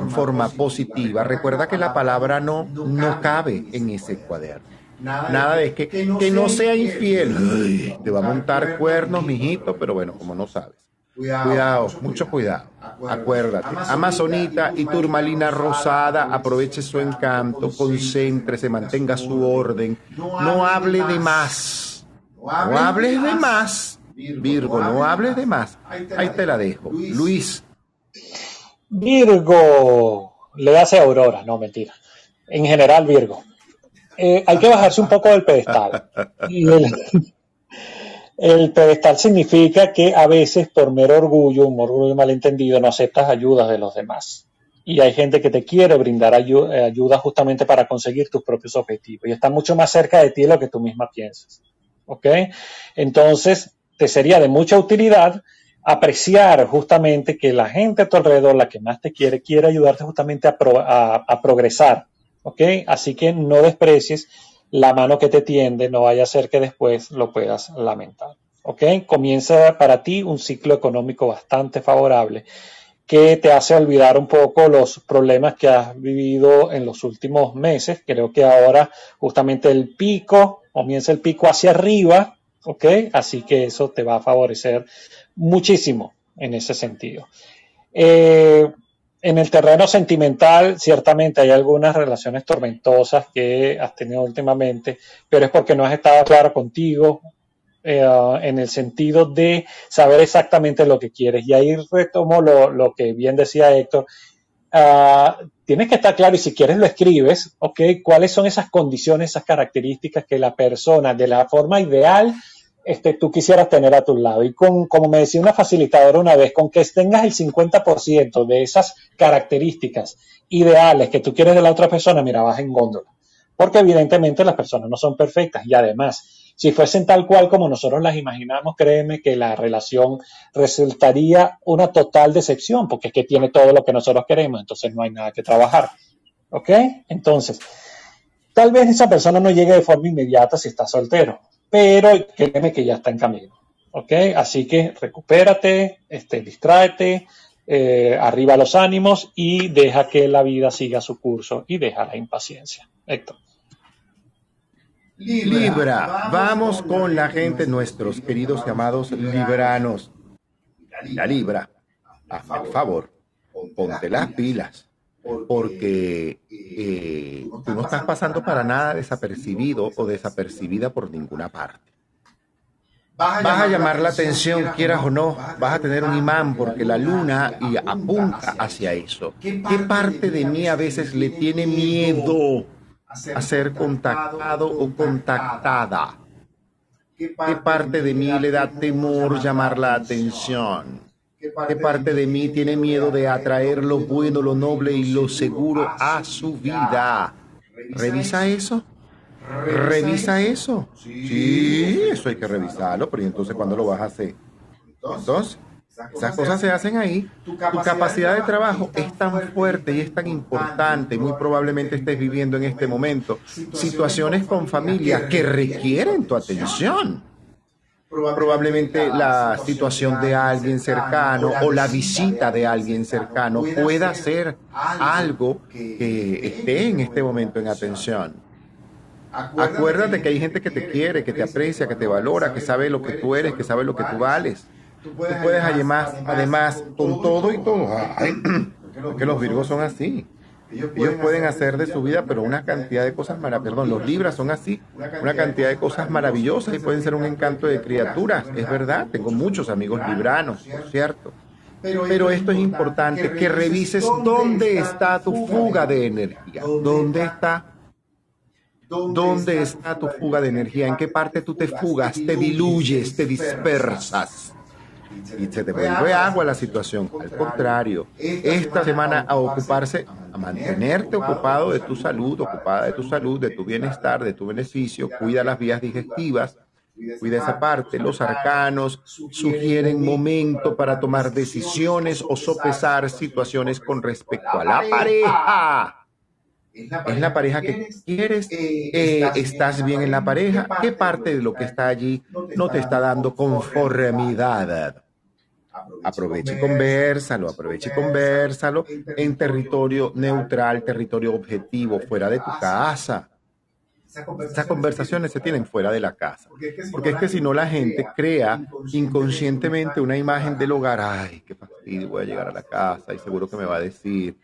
B: en forma positiva. Recuerda que la palabra no no cabe en ese cuaderno. Nada de que, que no sea infiel. te va a montar cuernos, mijito, pero bueno, como no sabes. Cuidado, mucho cuidado. Acuérdate, Amazonita y turmalina rosada, aproveche su encanto, concéntrese, mantenga su orden. No hable de más. No hables de más. Virgo, no hables de más. Ahí te la dejo. Luis.
C: Virgo, le hace Aurora, no mentira. En general, Virgo. Eh, hay que bajarse un poco del pedestal. El pedestal significa que a veces por mero orgullo, un orgullo malentendido, no aceptas ayudas de los demás. Y hay gente que te quiere brindar eh, ayuda justamente para conseguir tus propios objetivos. Y está mucho más cerca de ti de lo que tú misma piensas. ¿Ok? Entonces, te sería de mucha utilidad apreciar justamente que la gente a tu alrededor, la que más te quiere, quiere ayudarte justamente a, a progresar. ¿Ok? Así que no desprecies la mano que te tiende no vaya a ser que después lo puedas lamentar. ¿Ok? Comienza para ti un ciclo económico bastante favorable que te hace olvidar un poco los problemas que has vivido en los últimos meses. Creo que ahora justamente el pico, comienza el pico hacia arriba, ¿ok? Así que eso te va a favorecer muchísimo en ese sentido. Eh, en el terreno sentimental, ciertamente hay algunas relaciones tormentosas que has tenido últimamente, pero es porque no has estado claro contigo eh, en el sentido de saber exactamente lo que quieres. Y ahí retomo lo, que bien decía Héctor. Ah, tienes que estar claro y si quieres lo escribes, ¿ok? ¿Cuáles son esas condiciones, esas características que la persona de la forma ideal este, tú quisieras tener a tu lado. Y con, como me decía una facilitadora una vez, con que tengas el 50% de esas características ideales que tú quieres de la otra persona, mira, vas en góndola. Porque evidentemente las personas no son perfectas y además, si fuesen tal cual como nosotros las imaginamos, créeme que la relación resultaría una total decepción, porque es que tiene todo lo que nosotros queremos, entonces no hay nada que trabajar. ¿Ok? Entonces, tal vez esa persona no llegue de forma inmediata si está soltero, pero créeme que ya está en camino. ¿Ok? Así que recupérate, este, distráete, eh, arriba los ánimos y deja que la vida siga su curso y deja la impaciencia. Héctor.
B: Libra, vamos con la gente, nuestros queridos llamados libranos. La Libra, a favor, ponte las pilas porque eh, tú no estás pasando para nada desapercibido o desapercibida por ninguna parte. Vas a llamar la atención, quieras o no, vas a tener un imán porque la luna y apunta hacia eso. ¿Qué parte de mí a veces le tiene miedo a ser contactado o contactada? ¿Qué parte de mí le da temor llamar la atención? ¿Qué parte de mí tiene miedo de atraer lo bueno, lo noble y lo seguro a su vida? ¿Revisa eso? ¿Revisa eso? Sí, eso hay que revisarlo, pero entonces cuándo lo vas a hacer? Entonces, esas cosas se hacen ahí. Tu capacidad de trabajo es tan fuerte y es tan importante. Muy probablemente estés viviendo en este momento situaciones con familia que requieren tu atención probablemente la situación de alguien cercano o la visita de alguien cercano pueda ser algo que esté en este momento en atención. Acuérdate que hay gente que te quiere, que te aprecia, que te valora, que sabe lo que tú eres, que sabe lo que tú vales. Tú puedes además, además con todo y todo, Porque los Virgos son así. Ellos pueden hacer de su vida, pero una cantidad de cosas maravillosas. Perdón, los Libras son así, una cantidad de cosas maravillosas y pueden ser un encanto de criaturas. Es verdad, tengo muchos amigos libranos, por cierto. Pero esto es importante, que revises dónde está tu fuga de energía. ¿Dónde está? ¿Dónde está tu fuga de energía? ¿En qué parte tú te fugas, te diluyes, te dispersas? Y se te vuelve agua la situación. Al contrario, esta semana a ocuparse, a mantenerte ocupado de tu salud, ocupada de tu salud, de tu bienestar, de tu beneficio, cuida las vías digestivas, cuida esa parte. Los arcanos sugieren momento para tomar decisiones o sopesar situaciones con respecto a la pareja. Es la pareja que quieres, eh, estás bien en la pareja, qué parte de lo que está allí no te está dando conformidad. Aproveche y conversalo, aproveche y conversalo en territorio neutral, territorio objetivo, fuera de tu casa. Esas conversaciones se tienen fuera de la casa. Porque es que si no la gente crea inconscientemente una imagen del hogar, ay, qué fastidio, voy a llegar a la casa y seguro que me va a decir,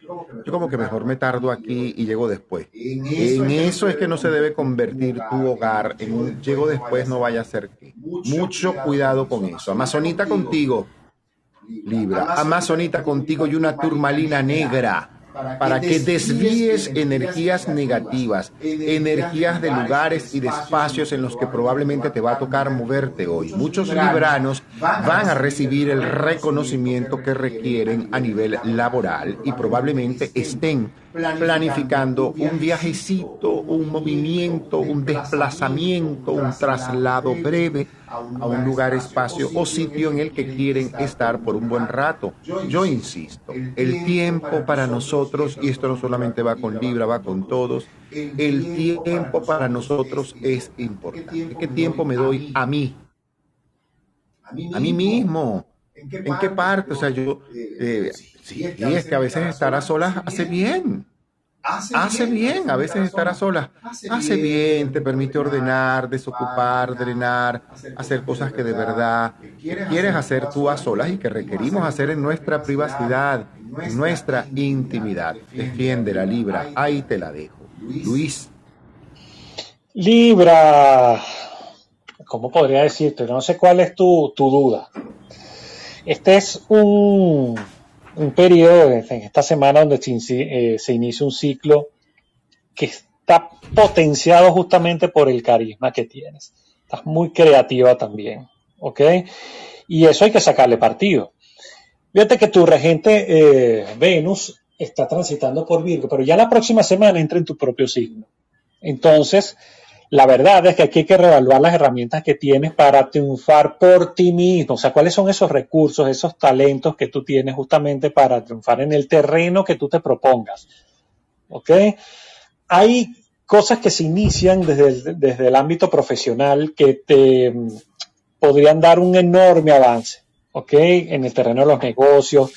B: yo como que mejor me tardo aquí y llego después. En eso es que no se debe convertir tu hogar en un llego después, no vaya a ser que. Mucho cuidado con eso. Amazonita contigo, Libra. Amazonita contigo y una turmalina negra para que desvíes energías negativas, energías de lugares y de espacios en los que probablemente te va a tocar moverte hoy. Muchos libranos van a recibir el reconocimiento que requieren a nivel laboral y probablemente estén planificando un viajecito, un movimiento, un desplazamiento, un traslado breve a un lugar, espacio o sitio en el que quieren estar por un buen rato. Yo insisto, el tiempo para nosotros, y esto no solamente va con Libra, va con todos, el tiempo para nosotros es importante. ¿Qué tiempo me doy a mí? A mí mismo. ¿En qué parte? O sea, yo, eh, sí, es que a veces estar a solas hace bien hace, bien, a veces estar a solas. Hace bien, te permite ordenar, desocupar, drenar, hacer cosas que de verdad quieres hacer tú a solas y que requerimos hacer en nuestra privacidad, en nuestra intimidad. Defiende la Libra, ahí te la dejo. Luis.
C: Libra, ¿cómo podría decirte? No sé cuál es tu, tu duda. Este es un un periodo en esta semana donde eh, se, inicia un ciclo que está potenciado justamente por el carisma que tienes. Estás muy creativa también, ¿ok? Y eso hay que sacarle partido. Fíjate que tu regente eh, Venus está transitando por Virgo, pero ya la próxima semana entra en tu propio signo. Entonces, la verdad es que aquí hay que reevaluar las herramientas que tienes para triunfar por ti mismo. O sea, cuáles son esos recursos, esos talentos que tú tienes justamente para triunfar en el terreno que tú te propongas. ¿Ok? Hay cosas que se inician desde el, desde el ámbito profesional que te mm, podrían dar un enorme avance. ¿Ok? En el terreno de los negocios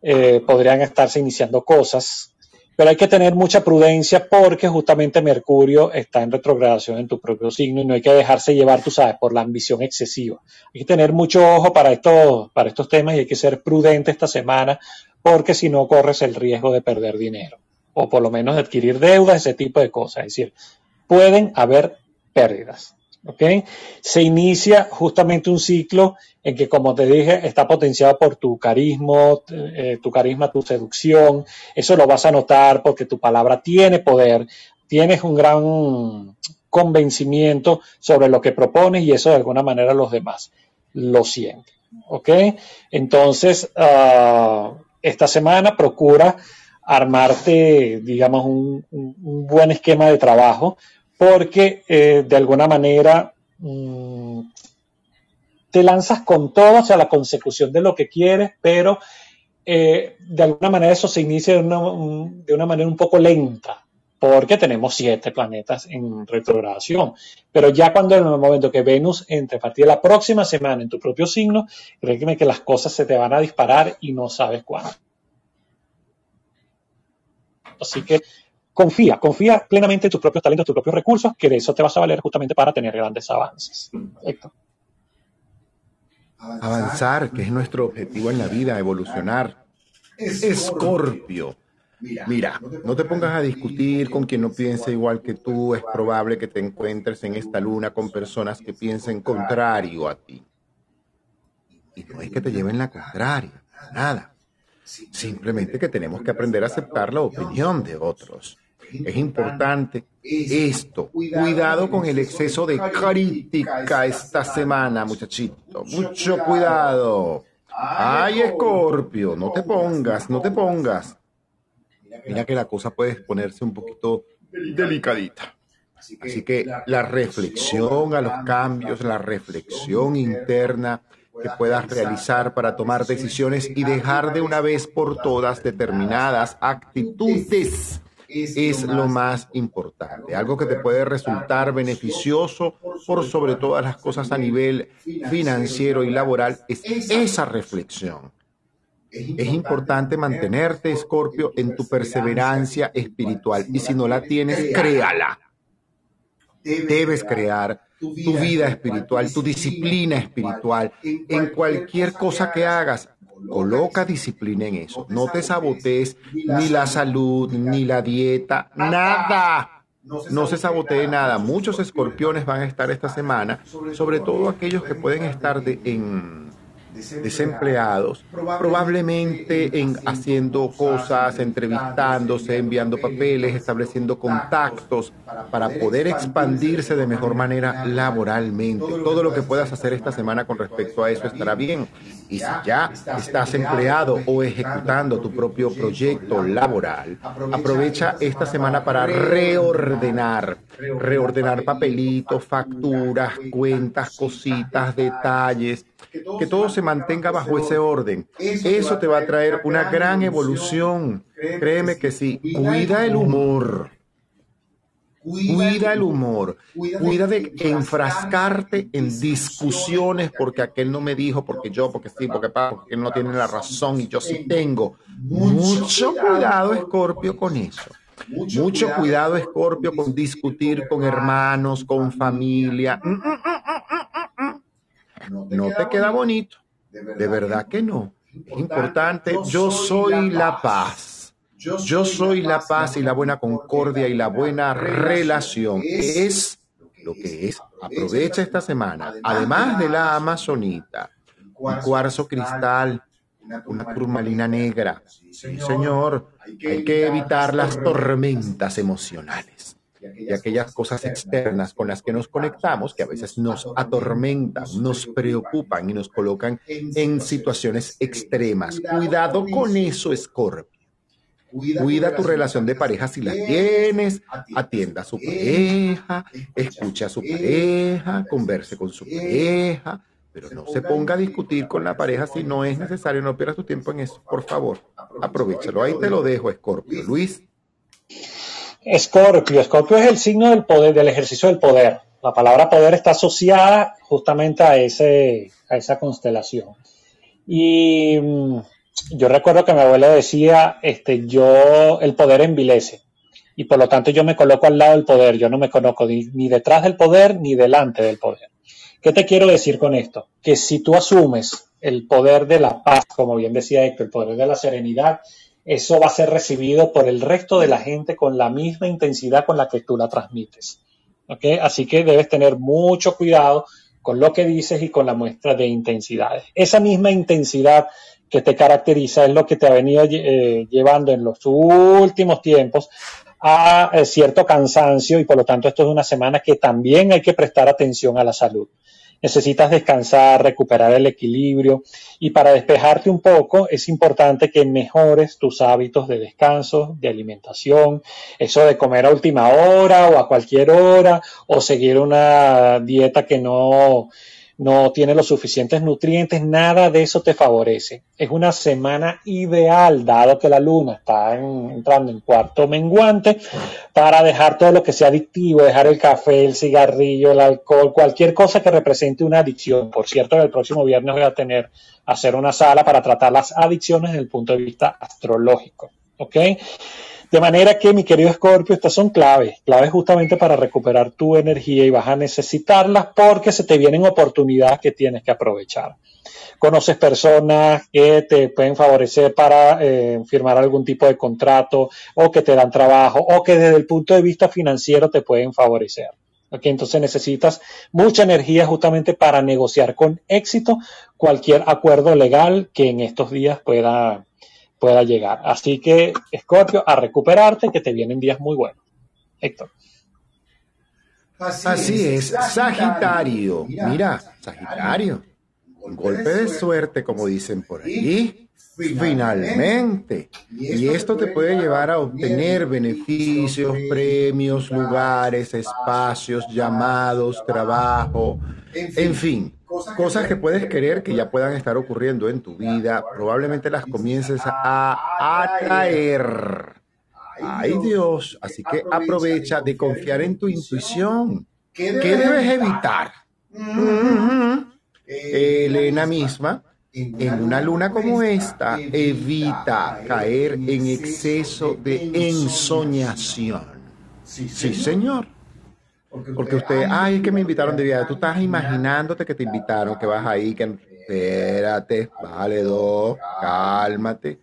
C: eh, podrían estarse iniciando cosas pero hay que tener mucha prudencia porque justamente Mercurio está en retrogradación en tu propio signo y no hay que dejarse llevar, tú sabes, por la ambición excesiva. Hay que tener mucho ojo para estos, para estos temas y hay que ser prudente esta semana porque si no corres el riesgo de perder dinero o por lo menos de adquirir deudas, ese tipo de cosas. Es decir, pueden haber pérdidas. ¿Ok? Se inicia justamente un ciclo en que, como te dije, está potenciado por tu carisma, eh, tu carisma, tu seducción. Eso lo vas a notar porque tu palabra tiene poder, tienes un gran convencimiento sobre lo que propones y eso de alguna manera los demás lo sienten. ¿Ok? Entonces, ah, esta semana procura armarte, digamos, un, buen esquema de trabajo porque eh, de alguna manera mm, te lanzas con todo hacia la consecución de lo que quieres, pero eh, de alguna manera eso se inicia de una, manera un poco lenta, porque tenemos siete planetas en retrogradación. Pero ya cuando en el momento que Venus entre a partir de la próxima semana en tu propio signo, créeme que las cosas se te van a disparar y no sabes cuándo. Así que confía, confía plenamente en tus propios talentos, tus propios recursos, que de eso te vas a valer justamente para tener grandes avances. Perfecto.
B: Avanzar, que es nuestro objetivo en la vida, evolucionar. Escorpio. Mira, no te pongas a discutir con quien no piense igual que tú. Es probable que te encuentres en esta luna con personas que piensen contrario a ti. Y no es que te lleven la contraria, nada. Simplemente que tenemos que aprender a aceptar la opinión de otros. Es importante esto. Cuidado con el exceso de crítica esta semana, muchachito. Mucho cuidado. Ay, Escorpio, no te pongas, no te pongas. Mira que la cosa puede ponerse un poquito delicadita. Así que la reflexión a los cambios, la reflexión interna que puedas realizar para tomar decisiones y dejar de una vez por todas determinadas actitudes es lo más importante, algo que te puede resultar beneficioso por sobre todas las cosas a nivel financiero y laboral, es esa reflexión. Es importante mantenerte, Escorpio, en tu perseverancia espiritual y si no la tienes, créala. Debes crear tu vida espiritual, tu disciplina espiritual, en cualquier cosa que hagas. Coloca disciplina en eso. No te sabotees ni la salud, ni la dieta, nada. No se sabotee nada. Muchos escorpiones van a estar esta semana, sobre todo aquellos que pueden estar de, en desempleados, probablemente en haciendo cosas, entrevistándose, enviando papeles, estableciendo contactos para poder expandirse de mejor manera laboralmente. Todo lo que puedas hacer esta semana con respecto a eso estará bien. Y si ya estás empleado o ejecutando tu propio proyecto laboral, aprovecha esta semana para reordenar, reordenar papelitos, facturas, cuentas, cositas, detalles que todo se mantenga bajo ese orden. Eso te va a traer una gran evolución. Créeme que sí. Cuida el humor. Cuida el humor, cuida de enfrascarte en discusiones porque aquel no me dijo, porque yo, porque sí, porque papá, porque él no tiene la razón y yo sí tengo. Mucho cuidado, Escorpio, con eso. Mucho cuidado, Escorpio, con discutir con hermanos, con familia. No te queda bonito. De verdad que no. Es importante, yo soy la paz. Yo soy la paz y la buena concordia y la buena relación. Es lo que es. Aprovecha esta semana. Además de la amazonita, un cuarzo cristal, una turmalina negra. Sí, señor. Hay que evitar las tormentas emocionales y aquellas cosas externas con las que nos conectamos, que a veces nos atormentan, nos preocupan y nos colocan en situaciones extremas. Cuidado con eso, Scorpio. Cuida tu relación de pareja si la tienes, atienda a su pareja, escucha a su pareja, converse con su pareja, pero no se ponga a discutir con la pareja si no es necesario, no pierdas tu tiempo en eso, por favor. Aprovechalo, ahí te lo dejo, Scorpio. Luis.
C: Escorpio. Escorpio es el signo del poder, del ejercicio del poder. La palabra poder está asociada justamente a, ese, a esa constelación. Y mm, yo recuerdo que mi abuelo decía, este, yo, el poder envilece. Y por lo tanto yo me coloco al lado del poder. Yo no me conozco ni, detrás del poder ni delante del poder. ¿Qué te quiero decir con esto? Que si tú asumes el poder de la paz, como bien decía Héctor, el poder de la serenidad, eso va a ser recibido por el resto de la gente con la misma intensidad con la que tú la transmites. Así que debes tener mucho cuidado con lo que dices y con la muestra de intensidades. Esa misma intensidad que te caracteriza es lo que te ha venido eh, llevando en los últimos tiempos a eh, cierto cansancio y por lo tanto esto es una semana que también hay que prestar atención a la salud. Necesitas descansar, recuperar el equilibrio y para despejarte un poco es importante que mejores tus hábitos de descanso, de alimentación, eso de comer a última hora o a cualquier hora o seguir una dieta que no no tiene los suficientes nutrientes, nada de eso te favorece. Es una semana ideal, dado que la luna está entrando en cuarto menguante, para dejar todo lo que sea adictivo, dejar el café, el cigarrillo, el alcohol, cualquier cosa que represente una adicción. Por cierto, el próximo viernes voy a tener, hacer una sala para tratar las adicciones desde el punto de vista astrológico. ¿Ok? De manera que, mi querido Scorpio, estas son claves, claves justamente para recuperar tu energía y vas a necesitarlas porque se te vienen oportunidades que tienes que aprovechar. Conoces personas que te pueden favorecer para eh, firmar algún tipo de contrato o que te dan trabajo o que desde el punto de vista financiero te pueden favorecer. Entonces necesitas mucha energía justamente para negociar con éxito cualquier acuerdo legal que en estos días pueda, pueda llegar. Así que, Scorpio, a recuperarte, que te vienen días muy buenos. Héctor.
B: Así, es, Sagitario. Mira, Sagitario. Un golpe de suerte, como dicen por ahí. Finalmente. Y esto te puede llevar a obtener beneficios, premios, lugares, espacios, llamados, trabajo, en fin, cosas que puedes querer que ya puedan estar ocurriendo en tu vida. Probablemente las comiences a atraer. Ay Dios, así que aprovecha de confiar en tu intuición. ¿Qué debes evitar? Elena misma en una luna como esta, evita caer en exceso de ensoñación. Sí, señor. Porque usted, ay, es que me invitaron de viaje. Tú estás imaginándote que te invitaron, que vas ahí, que espérate, vale dos, cálmate.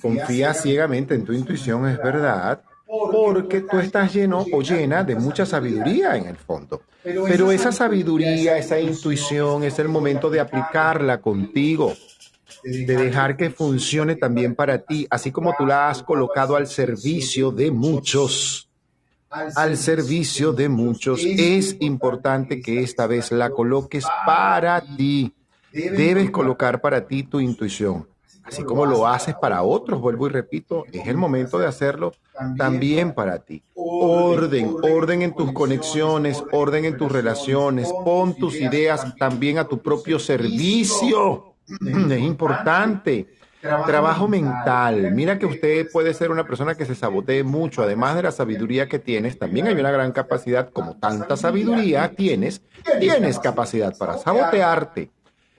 B: Confía ciegamente en tu intuición, es verdad, porque tú estás lleno o llena de mucha sabiduría en el fondo. Pero esa sabiduría, esa intuición, es el momento de aplicarla contigo, de dejar que funcione también para ti, así como tú la has colocado al servicio de muchos. Al servicio de muchos. Es importante que esta vez la coloques para ti. Debes colocar para ti tu intuición. Así como lo haces para otros, vuelvo y repito, es el momento de hacerlo también para ti. Orden, orden en tus conexiones, orden en tus relaciones, pon tus ideas también a tu propio servicio. Es importante. Trabajo mental. Mira que usted puede ser una persona que se sabotee mucho. Además de la sabiduría que tienes, también hay una gran capacidad, como tanta sabiduría tienes, tienes capacidad para sabotearte.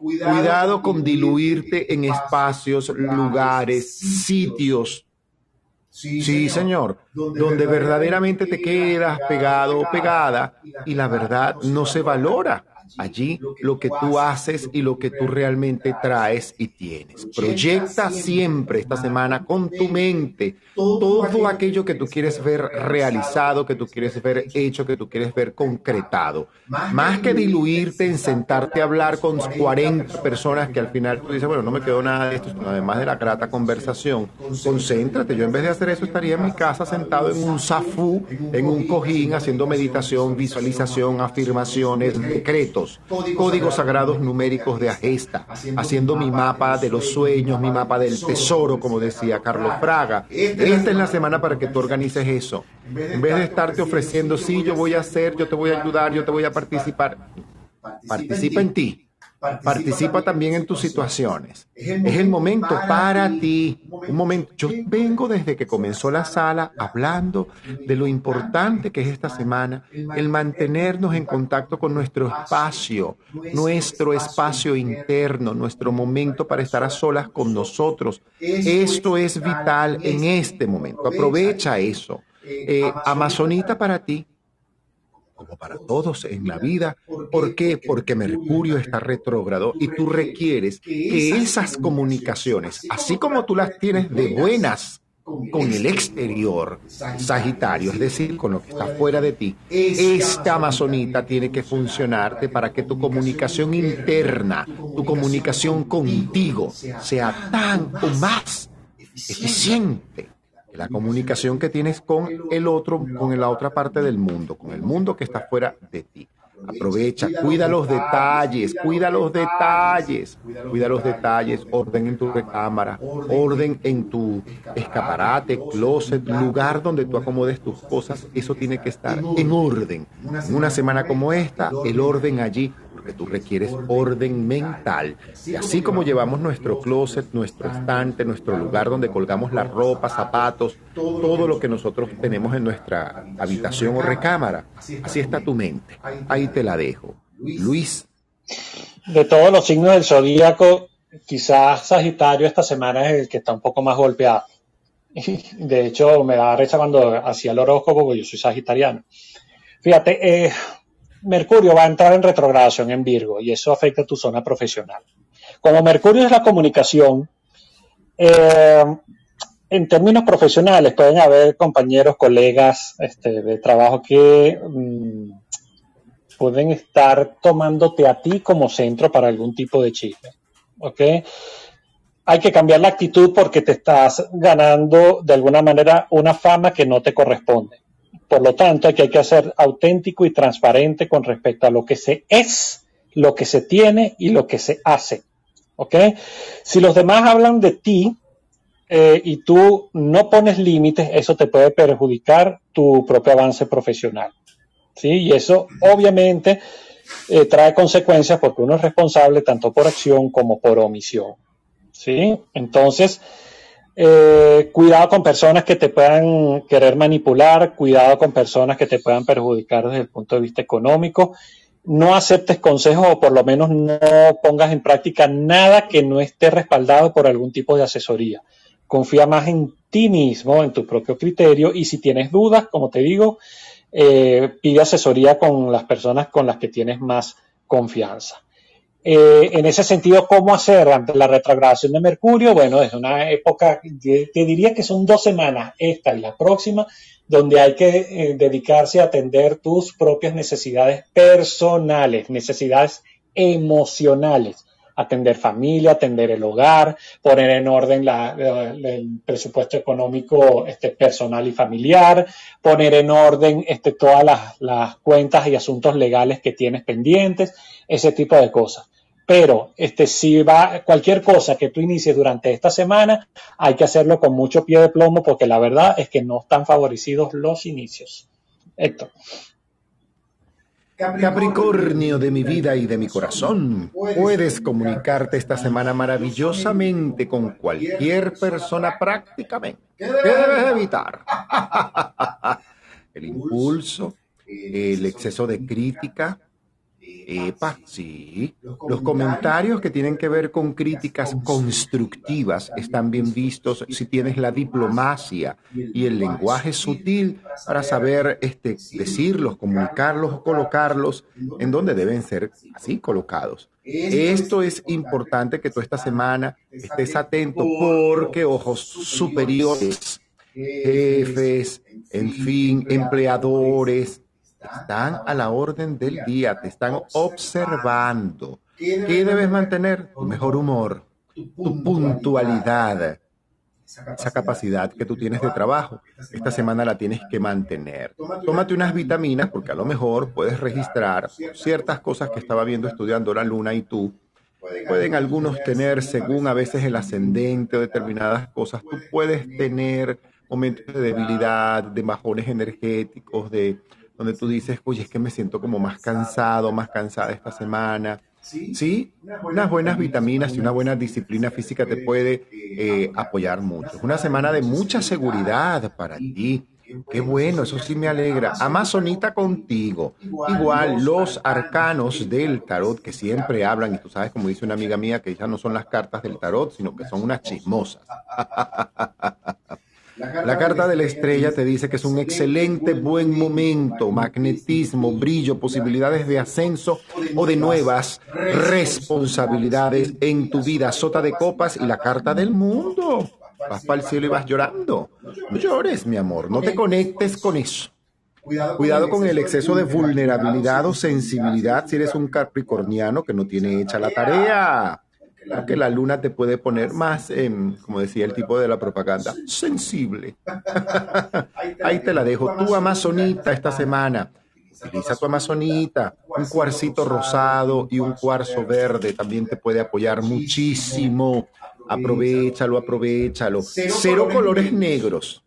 B: Cuidado con diluirte en espacios, lugares, sitios. Sí, señor, donde verdaderamente te quedas pegado o pegada y la verdad no se valora allí lo que tú haces y lo que tú realmente traes y tienes. Proyecta siempre esta semana con tu mente todo aquello que tú quieres ver realizado, que tú quieres ver hecho, que tú quieres ver concretado. Más que diluirte en sentarte a hablar con 40 personas que al final tú dices, bueno, no me quedó nada de esto, además de la grata conversación, concéntrate. Yo en vez de hacer eso estaría en mi casa sentado en un safú, en un cojín, haciendo meditación, visualización, afirmaciones, decretos códigos sagrados numéricos de Agesta, haciendo mi mapa de los sueños, mi mapa del tesoro, como decía Carlos Fraga. Esta es la semana para que tú organices eso. En vez de estarte ofreciendo, sí, yo voy a hacer, yo te voy a ayudar, yo te voy a participar, participa en ti. Participa también en tus situaciones. Es el momento para ti. Un momento. Yo vengo desde que comenzó la sala hablando de lo importante que es esta semana el mantenernos en contacto con nuestro espacio, nuestro espacio interno, nuestro momento para estar a solas con nosotros. Esto es vital en este momento. Aprovecha eso. Eh, Amazonita para ti como para todos en la vida. ¿Por qué? Porque Mercurio está retrógrado y tú requieres que esas comunicaciones, así como tú las tienes de buenas con el exterior, Sagitario, es decir, con lo que está fuera de ti, esta amazonita tiene que funcionarte para que tu comunicación interna, tu comunicación contigo sea tan o más eficiente la comunicación que tienes con el otro, con la otra parte del mundo, con el mundo que está fuera de ti. Aprovecha, cuida los detalles, cuida los detalles, cuida los detalles, orden en tu recámara, orden en tu escaparate, closet, lugar donde tú acomodes tus cosas, eso tiene que estar en orden. En una semana como esta, el orden allí que tú requieres orden mental. Y así como llevamos nuestro closet, nuestro estante, nuestro lugar donde colgamos la ropa, zapatos, todo lo que nosotros tenemos en nuestra habitación o recámara, así está tu mente. Ahí te la dejo. Luis.
C: De todos los signos del zodíaco, quizás Sagitario esta semana es el que está un poco más golpeado. De hecho, me da recha cuando hacía el horóscopo, porque yo soy sagitariano. Fíjate, eh, Mercurio va a entrar en retrogradación en Virgo y eso afecta tu zona profesional. Como Mercurio es la comunicación, eh, en términos profesionales pueden haber compañeros, colegas este, de trabajo que mm, pueden estar tomándote a ti como centro para algún tipo de chisme. ¿Ok? Hay que cambiar la actitud porque te estás ganando de alguna manera una fama que no te corresponde. Por lo tanto, hay que, hay que ser auténtico y transparente con respecto a lo que se es, lo que se tiene y lo que se hace. ¿Ok? Si los demás hablan de ti, eh, y tú no pones límites, eso te puede perjudicar tu propio avance profesional. ¿sí? Y eso obviamente eh, trae consecuencias porque uno es responsable tanto por acción como por omisión. ¿sí? Entonces, eh, cuidado con personas que te puedan querer manipular, cuidado con personas que te puedan perjudicar desde el punto de vista económico. No aceptes consejos o por lo menos no pongas en práctica nada que no esté respaldado por algún tipo de asesoría confía más en ti mismo, en tu propio criterio y si tienes dudas, como te digo, eh, pide asesoría con las personas con las que tienes más confianza. Eh, en ese sentido, ¿cómo hacer ante la retrogradación de Mercurio? Bueno, es una época, te diría que son dos semanas, esta y la próxima, donde hay que eh, dedicarse a atender tus propias necesidades personales, necesidades emocionales atender familia, atender el hogar, poner en orden el presupuesto económico este, personal y familiar, poner en orden este, todas las, cuentas y asuntos legales que tienes pendientes, ese tipo de cosas. Pero este, si va cualquier cosa que tú inicies durante esta semana, hay que hacerlo con mucho pie de plomo porque la verdad es que no están favorecidos los inicios. Héctor.
B: Capricornio de mi vida y de mi corazón, puedes comunicarte esta semana maravillosamente con cualquier persona prácticamente. ¿Qué debes evitar? El impulso, el exceso de crítica, Epa, sí. Los comentarios que tienen que ver con críticas constructivas están bien vistos si tienes la diplomacia y el lenguaje sutil para saber este, decirlos, comunicarlos o colocarlos en donde deben ser así colocados. Esto es importante que tú esta semana estés atento porque ojos superiores, jefes, en fin, empleadores, están a la orden del día, te están observando. ¿Qué debes mantener? Tu mejor humor, tu puntualidad, esa capacidad que tú tienes de trabajo. Esta semana la tienes que mantener. Tómate unas vitaminas porque a lo mejor puedes registrar ciertas cosas que estaba viendo estudiando la luna y tú. Pueden algunos tener, según a veces el ascendente o determinadas cosas, tú puedes tener momentos de debilidad, de bajones energéticos, de donde tú dices, oye, es que me siento como más cansado, más cansada esta semana. Sí, unas buenas vitaminas y una buena disciplina física te puede eh, apoyar mucho. Es una semana de mucha seguridad para ti. Qué bueno, eso sí me alegra. Amazonita contigo. Igual los arcanos del tarot que siempre hablan, y tú sabes, como dice una amiga mía, que ya no son las cartas del tarot, sino que son unas chismosas. La carta de la estrella te dice que es un excelente buen momento, magnetismo, brillo, posibilidades de ascenso o de nuevas responsabilidades en tu vida. Sota de copas y la carta del mundo. Vas para el cielo y vas llorando. No llores, mi amor, no te conectes con eso. Cuidado con el exceso de vulnerabilidad o sensibilidad si eres un capricorniano que no tiene hecha la tarea porque la luna te puede poner más, como decía el tipo de la propaganda, sensible. Ahí te la dejo. Tu amazonita esta semana. Utiliza tu amazonita. Un cuarcito rosado y un cuarzo verde también te puede apoyar muchísimo. Aprovechalo, aprovechalo. Cero colores negros.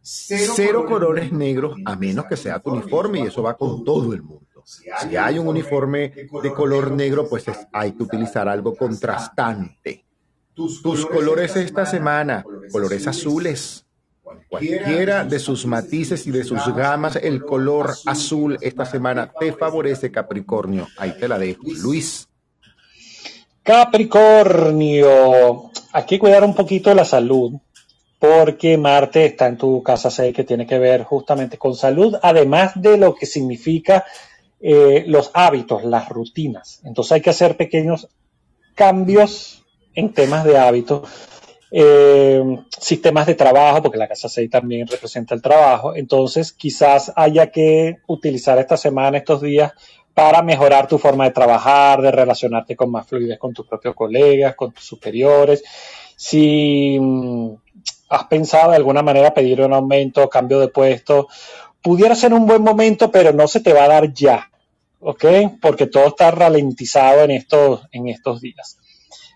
B: Cero colores negros, a menos que sea tu uniforme y eso va con todo el mundo. Si hay un uniforme de color negro, pues hay que utilizar algo contrastante. Tus colores esta semana, colores azules. Cualquiera de sus matices y de sus gamas, el color azul esta semana te favorece, Capricornio. Ahí te la dejo. Luis.
C: Capricornio. Hay que cuidar un poquito la salud. porque Marte está en tu casa 6 que tiene que ver justamente con salud, además de lo que significa eh, los hábitos, las rutinas. Entonces hay que hacer pequeños cambios en temas de hábitos, eh, sistemas de trabajo, porque la casa 6 también representa el trabajo. Entonces quizás haya que utilizar esta semana, estos días, para mejorar tu forma de trabajar, de relacionarte con más fluidez con tus propios colegas, con tus superiores. Si mm, has pensado de alguna manera pedir un aumento, cambio de puesto, pudiera ser un buen momento, pero no se te va a dar ya, ¿ok? Porque todo está ralentizado en estos, en estos días.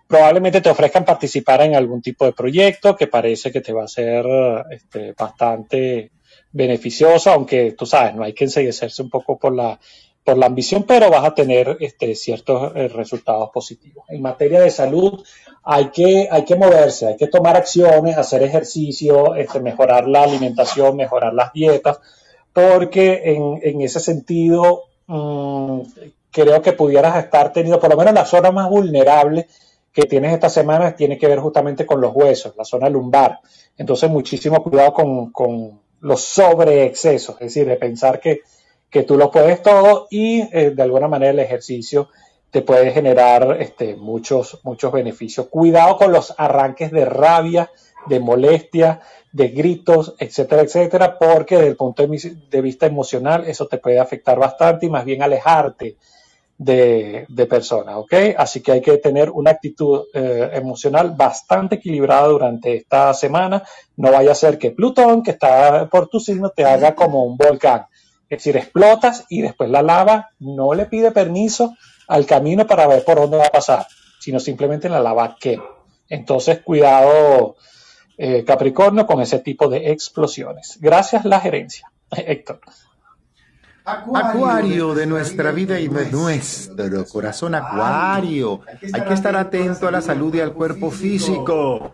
C: Probablemente te ofrezcan participar en algún tipo de proyecto que parece que te va a ser este, bastante beneficioso, aunque tú sabes, no hay que enseguecerse un poco por la, por la ambición, pero vas a tener este, ciertos eh, resultados positivos. En materia de salud, hay que, hay que moverse, hay que tomar acciones, hacer ejercicio, este, mejorar la alimentación, mejorar las dietas, porque en, en ese sentido mmm, creo que pudieras estar teniendo, por lo menos la zona más vulnerable que tienes esta semana tiene que ver justamente con los huesos, la zona lumbar. Entonces, muchísimo cuidado con, con los sobreexcesos, es decir, de pensar que, que tú lo puedes todo y eh, de alguna manera el ejercicio te puede generar este, muchos, muchos beneficios. Cuidado con los arranques de rabia, de molestia, de gritos, etcétera, etcétera, porque desde el punto de vista emocional eso te puede afectar bastante y más bien alejarte de, de personas, ¿ok? Así que hay que tener una actitud eh, emocional bastante equilibrada durante esta semana. No vaya a ser que Plutón, que está por tu signo, te haga como un volcán. Es decir, explotas y después la lava no le pide permiso al camino para ver por dónde va a pasar, sino simplemente la lava quema. Entonces, cuidado, eh, Capricornio, con ese tipo de explosiones. Gracias, la gerencia. Héctor.
B: Acuario de nuestra vida y de nuestro corazón acuario. Hay que estar atento a la salud y al cuerpo físico.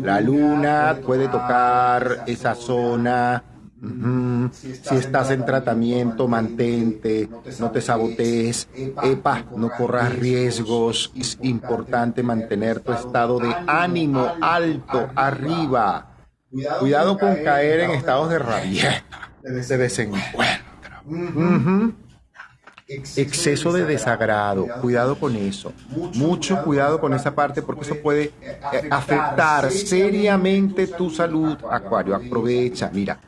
B: La luna puede tocar esa zona si estás en tratamiento, mantente, no te sabotees, epa, no corras riesgos. Es importante mantener tu estado de ánimo alto, arriba. Cuidado con caer en estados de rabia de vez en cuando. Exceso de desagrado, cuidado con eso. Mucho cuidado con esa parte porque eso puede eh, afectar seriamente tu salud, Acuario. Aprovecha, mira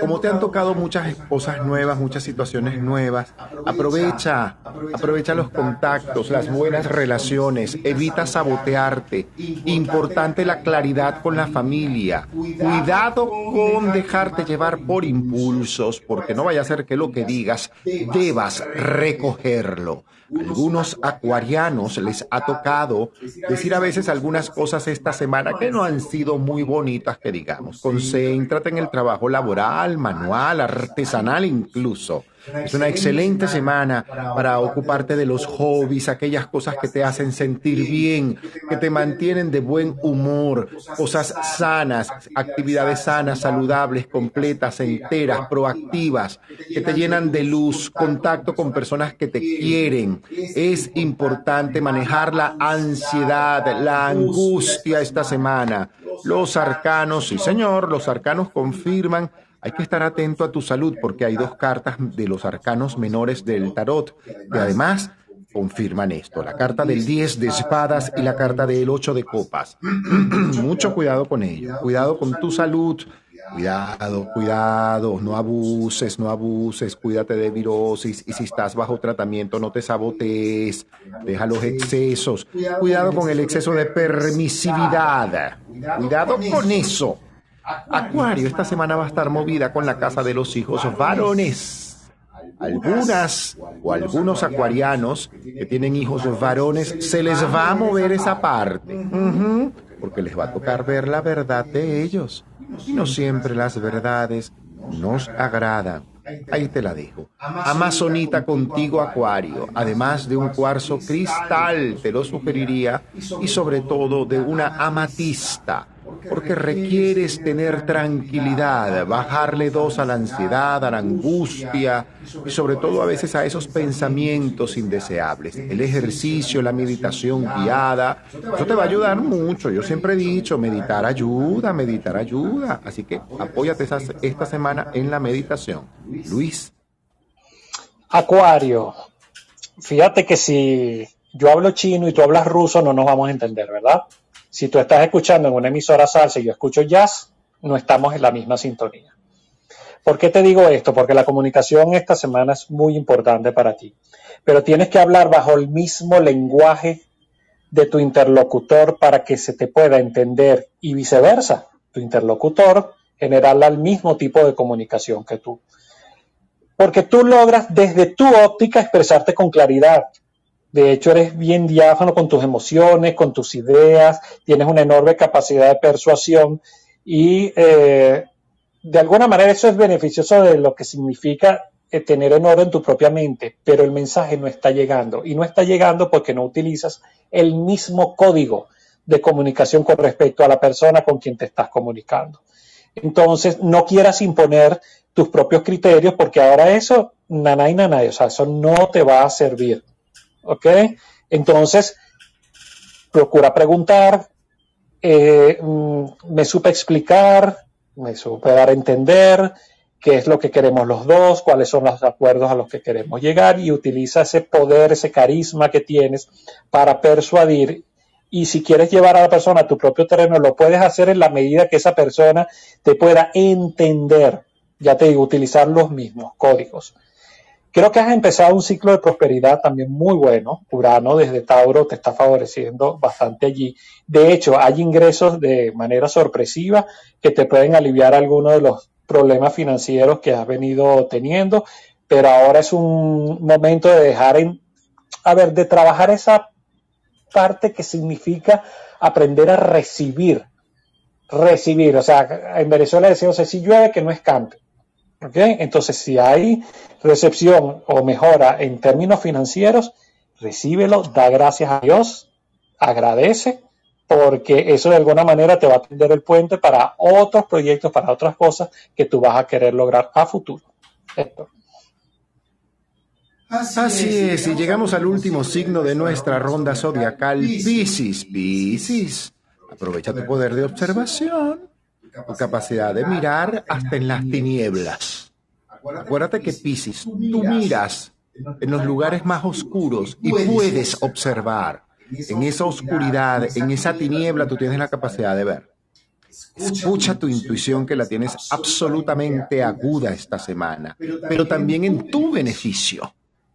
B: como te han tocado muchas cosas nuevas, muchas situaciones nuevas, aprovecha, aprovecha los contactos, las buenas relaciones, evita sabotearte. Importante la claridad con la familia. Cuidado con dejarte llevar por impulsos, porque no vaya a ser que lo que digas debas recogerlo. Algunos acuarianos les ha tocado decir a veces algunas cosas esta semana que no han sido muy bonitas, que digamos. Concéntrate en el trabajo laboral, manual, artesanal incluso. Es una excelente semana para ocuparte de los hobbies, aquellas cosas que te hacen sentir bien, que te mantienen de buen humor, cosas sanas, actividades sanas, saludables, completas, enteras, proactivas, que te llenan de luz, contacto con personas que te quieren. Es importante manejar la ansiedad, la angustia esta semana. Los arcanos, sí señor, los arcanos confirman hay que estar atento a tu salud porque hay dos cartas de los arcanos menores del tarot que además confirman esto. La carta del 10 de espadas y la carta del 8 de copas. Mucho cuidado con ello. Cuidado con tu salud. Cuidado, cuidado, no abuses, no abuses, cuídate de virosis y si estás bajo tratamiento no te sabotees, deja los excesos, cuidado con el exceso de permisividad, cuidado con eso. Acuario, esta semana va a estar movida con la casa de los hijos varones. Algunas o algunos acuarianos que tienen hijos varones se les va a mover esa parte, porque les va a tocar ver la verdad de ellos. Y no siempre las verdades nos agradan. ahí te la dejo. Amazonita contigo, Acuario, además de un cuarzo cristal, te lo sugeriría, y sobre todo de una amatista porque requieres tener tranquilidad, bajarle dos a la ansiedad, a la angustia y sobre todo a veces a esos pensamientos indeseables. El ejercicio, la meditación guiada, eso te va a ayudar mucho. Yo siempre he dicho, meditar ayuda, meditar ayuda. Así que apóyate esta semana en la meditación. Luis.
C: Acuario, fíjate que si yo hablo chino y tú hablas ruso no nos vamos a entender, ¿verdad? Si tú estás escuchando en una emisora salsa y yo escucho jazz, no estamos en la misma sintonía. ¿Por qué te digo esto? Porque la comunicación esta semana es muy importante para ti. Pero tienes que hablar bajo el mismo lenguaje de tu interlocutor para que se te pueda entender y viceversa. Tu interlocutor generarle el mismo tipo de comunicación que tú. Porque tú logras desde tu óptica expresarte con claridad, de hecho, eres bien diáfano con tus emociones, con tus ideas, tienes una enorme capacidad de persuasión y eh, de alguna manera eso es beneficioso de lo que significa eh, tener en orden tu propia mente, pero el mensaje no está llegando y no está llegando porque no utilizas el mismo código de comunicación con respecto a la persona con quien te estás comunicando. Entonces, no quieras imponer tus propios criterios porque ahora eso, nana y nana, o sea, eso no te va a servir. ¿Ok? Entonces, procura preguntar, eh, mm, me supe explicar, me supe dar a entender qué es lo que queremos los dos, cuáles son los acuerdos a los que queremos llegar y utiliza ese poder, ese carisma que tienes para persuadir. Y si quieres llevar a la persona a tu propio terreno, lo puedes hacer en la medida que esa persona te pueda entender. Ya te digo, utilizar los mismos códigos. Creo que has empezado un ciclo de prosperidad también muy bueno. Urano desde Tauro te está favoreciendo bastante allí. De hecho, hay ingresos de manera sorpresiva que te pueden aliviar algunos de los problemas financieros que has venido teniendo, pero ahora es un momento de dejar en, a ver, de trabajar esa parte que significa aprender a recibir, recibir, o sea, en Venezuela decimos, si llueve que no escampe, entonces, si hay recepción o mejora en términos financieros, recíbelo, da gracias a Dios, agradece, porque eso de alguna manera te va a tender el puente para otros proyectos, para otras cosas que tú vas a querer lograr a futuro.
B: Así, es, y llegamos al último signo de nuestra ronda zodiacal, Piscis. Piscis, aprovecha tu poder de observación tu capacidad de mirar hasta en las tinieblas. Acuérdate que Piscis, tú miras en los lugares más oscuros y puedes observar. En esa oscuridad, en esa tiniebla, tú tienes la capacidad de ver. Escucha tu intuición que la tienes absolutamente aguda esta semana, pero también en tu beneficio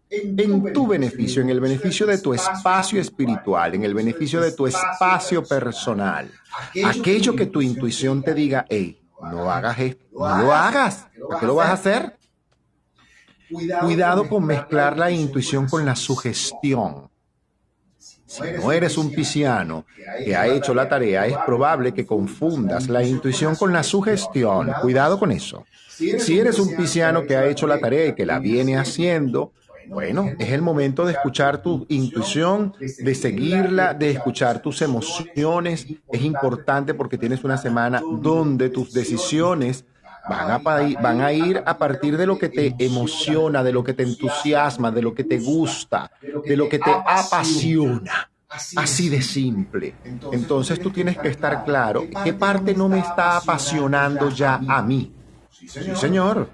B: en tu beneficio, en el beneficio de tu espacio espiritual, en el beneficio de tu espacio personal. Aquello que tu intuición te diga, hey, no hagas esto, no lo hagas, ¿por qué lo vas a hacer? Cuidado con mezclar la intuición con la sugestión. Si no eres un pisciano que ha hecho la tarea, es probable que confundas la intuición con la sugestión. Cuidado con eso. Si eres un pisciano que ha hecho la tarea y que la viene haciendo, bueno, es el momento de escuchar tu intuición, de seguirla, de escuchar tus emociones. Es importante porque tienes una semana donde tus decisiones van a, ir a partir de lo que te emociona, de lo que te entusiasma, de lo que te gusta, de lo que te apasiona. Así de simple. Entonces tú tienes que estar claro qué parte no me está apasionando ya a mí. Sí, señor.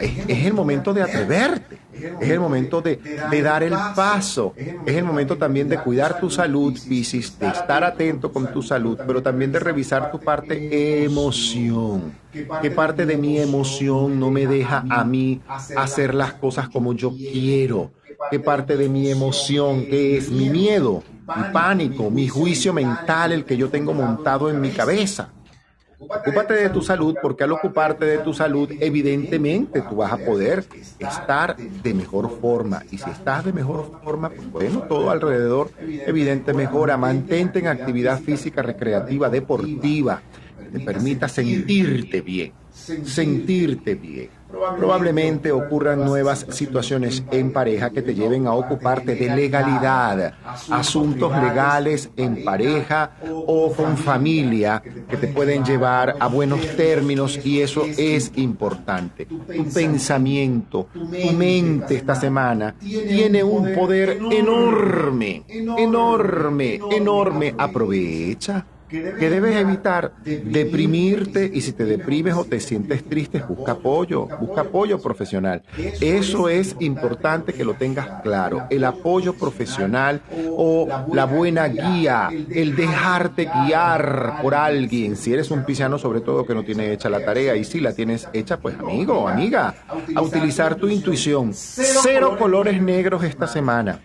B: Es, el momento de atreverte. Es el momento de, dar el paso. Es el momento también de cuidar tu salud, Piscis, de estar atento con tu salud, pero también de revisar tu parte emoción. ¿Qué parte de mi emoción no me deja a mí hacer las cosas como yo quiero? ¿Qué parte de mi emoción, es mi miedo, mi pánico, mi juicio mental, el que yo tengo montado en mi cabeza? Ocúpate de tu salud porque al ocuparte de tu salud, evidentemente tú vas a poder estar de mejor forma. Y si estás de mejor forma, pues bueno, todo alrededor evidente mejora. Mantente en actividad física, recreativa, deportiva, que te permita sentirte bien, sentirte bien. Probablemente ocurran nuevas situaciones en pareja que te lleven a ocuparte de legalidad, asuntos legales en pareja o con familia que te pueden llevar a buenos términos y eso es importante. Tu pensamiento, tu mente esta semana tiene un poder enorme, enorme, enorme. Aprovecha que debes evitar deprimirte y si te deprimes o te sientes triste, busca apoyo, busca apoyo profesional. Eso es importante que lo tengas claro. El apoyo profesional o la buena guía, el dejarte guiar por alguien. Si eres un pisciano sobre todo que no tiene hecha la tarea y si la tienes hecha, pues amigo amiga, a utilizar tu intuición. Cero colores negros esta semana